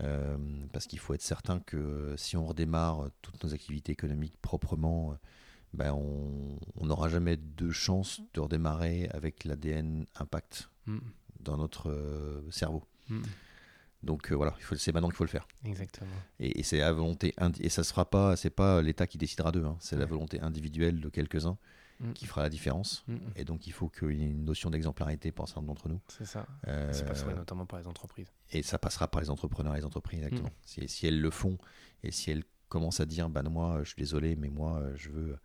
Euh, parce qu'il faut être certain que si on redémarre toutes nos activités économiques proprement, ben on n'aura jamais de chance de redémarrer avec l'ADN impact Mhm. dans notre euh, cerveau. Mhm. Donc euh, voilà, c'est maintenant qu'il faut le faire. Exactement. Et, et c'est la volonté et ça se fera pas, c'est pas l'État qui décidera d'eux, hein, c'est la volonté individuelle de quelques-uns. Mm. qui fera la différence. Mm. Et donc, il faut qu'il y ait une notion d'exemplarité pour un certain nombre d'entre nous. C'est ça. Euh, Ça passerait notamment par les entreprises. et ça passera par les entrepreneurs et les entreprises, exactement. Mm. Si, si elles le font et si elles commencent à dire, bah, moi, je suis désolé, mais moi, euh, je veux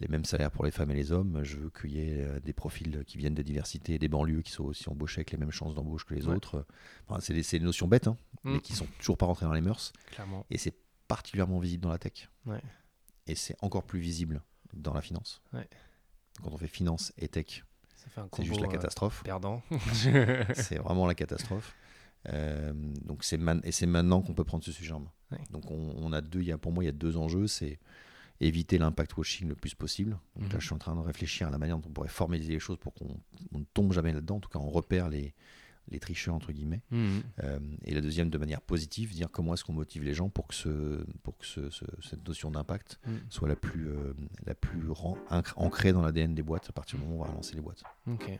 les mêmes salaires pour les femmes et les hommes, je veux qu'il y ait euh, des profils qui viennent des diversités, des banlieues qui soient aussi embauchés avec les mêmes chances d'embauche que les Ouais. autres. Enfin, c'est des, des notions bêtes, hein, Mm. mais qui sont toujours pas rentrées dans les mœurs. Clairement. Et c'est particulièrement visible dans la tech. Ouais. Et c'est encore plus visible dans la finance. Ouais. Quand on fait finance et tech, c'est juste la combo, euh, catastrophe. perdant. c'est vraiment la catastrophe. Euh, donc c'est et c'est maintenant qu'on peut prendre ce sujet en main. Donc on, on a deux, il y a, pour moi il y a deux enjeux, c'est éviter l'impact washing le plus possible. Donc là Mhm. je suis en train de réfléchir à la manière dont on pourrait formaliser les choses pour qu'on on ne tombe jamais là-dedans. En tout cas on repère les, les tricheurs entre guillemets. Mhm. Euh, et la deuxième de manière positive, dire comment est-ce qu'on motive les gens pour que, ce, pour que ce- ce- cette notion d'impact Mhm. soit la plus, euh, la plus ancrée dans l'ADN des boîtes à partir du moment où on va lancer les boîtes. Ok,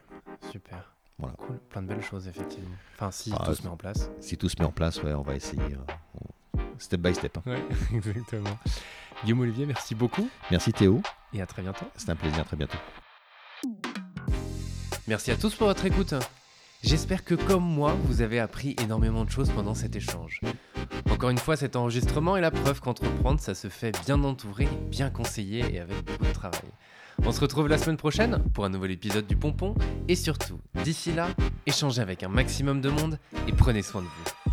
super. Voilà. Cool. Plein de belles choses, effectivement. Enfin, si Ah, tout se met en place. Si tout se met en place, ouais, on va essayer euh, on- step by step. hein. Ouais, exactement. Guillaume Olivier, merci beaucoup Merci Théo, et à très bientôt. c'était un plaisir, à très bientôt. Merci à tous pour votre écoute. J'espère que comme moi, vous avez appris énormément de choses pendant cet échange. Encore une fois, cet enregistrement est la preuve qu'entreprendre, ça se fait bien entouré, bien conseillé et avec beaucoup de travail. On se retrouve la semaine prochaine pour un nouvel épisode du Pompon et surtout, d'ici là, échangez avec un maximum de monde et prenez soin de vous.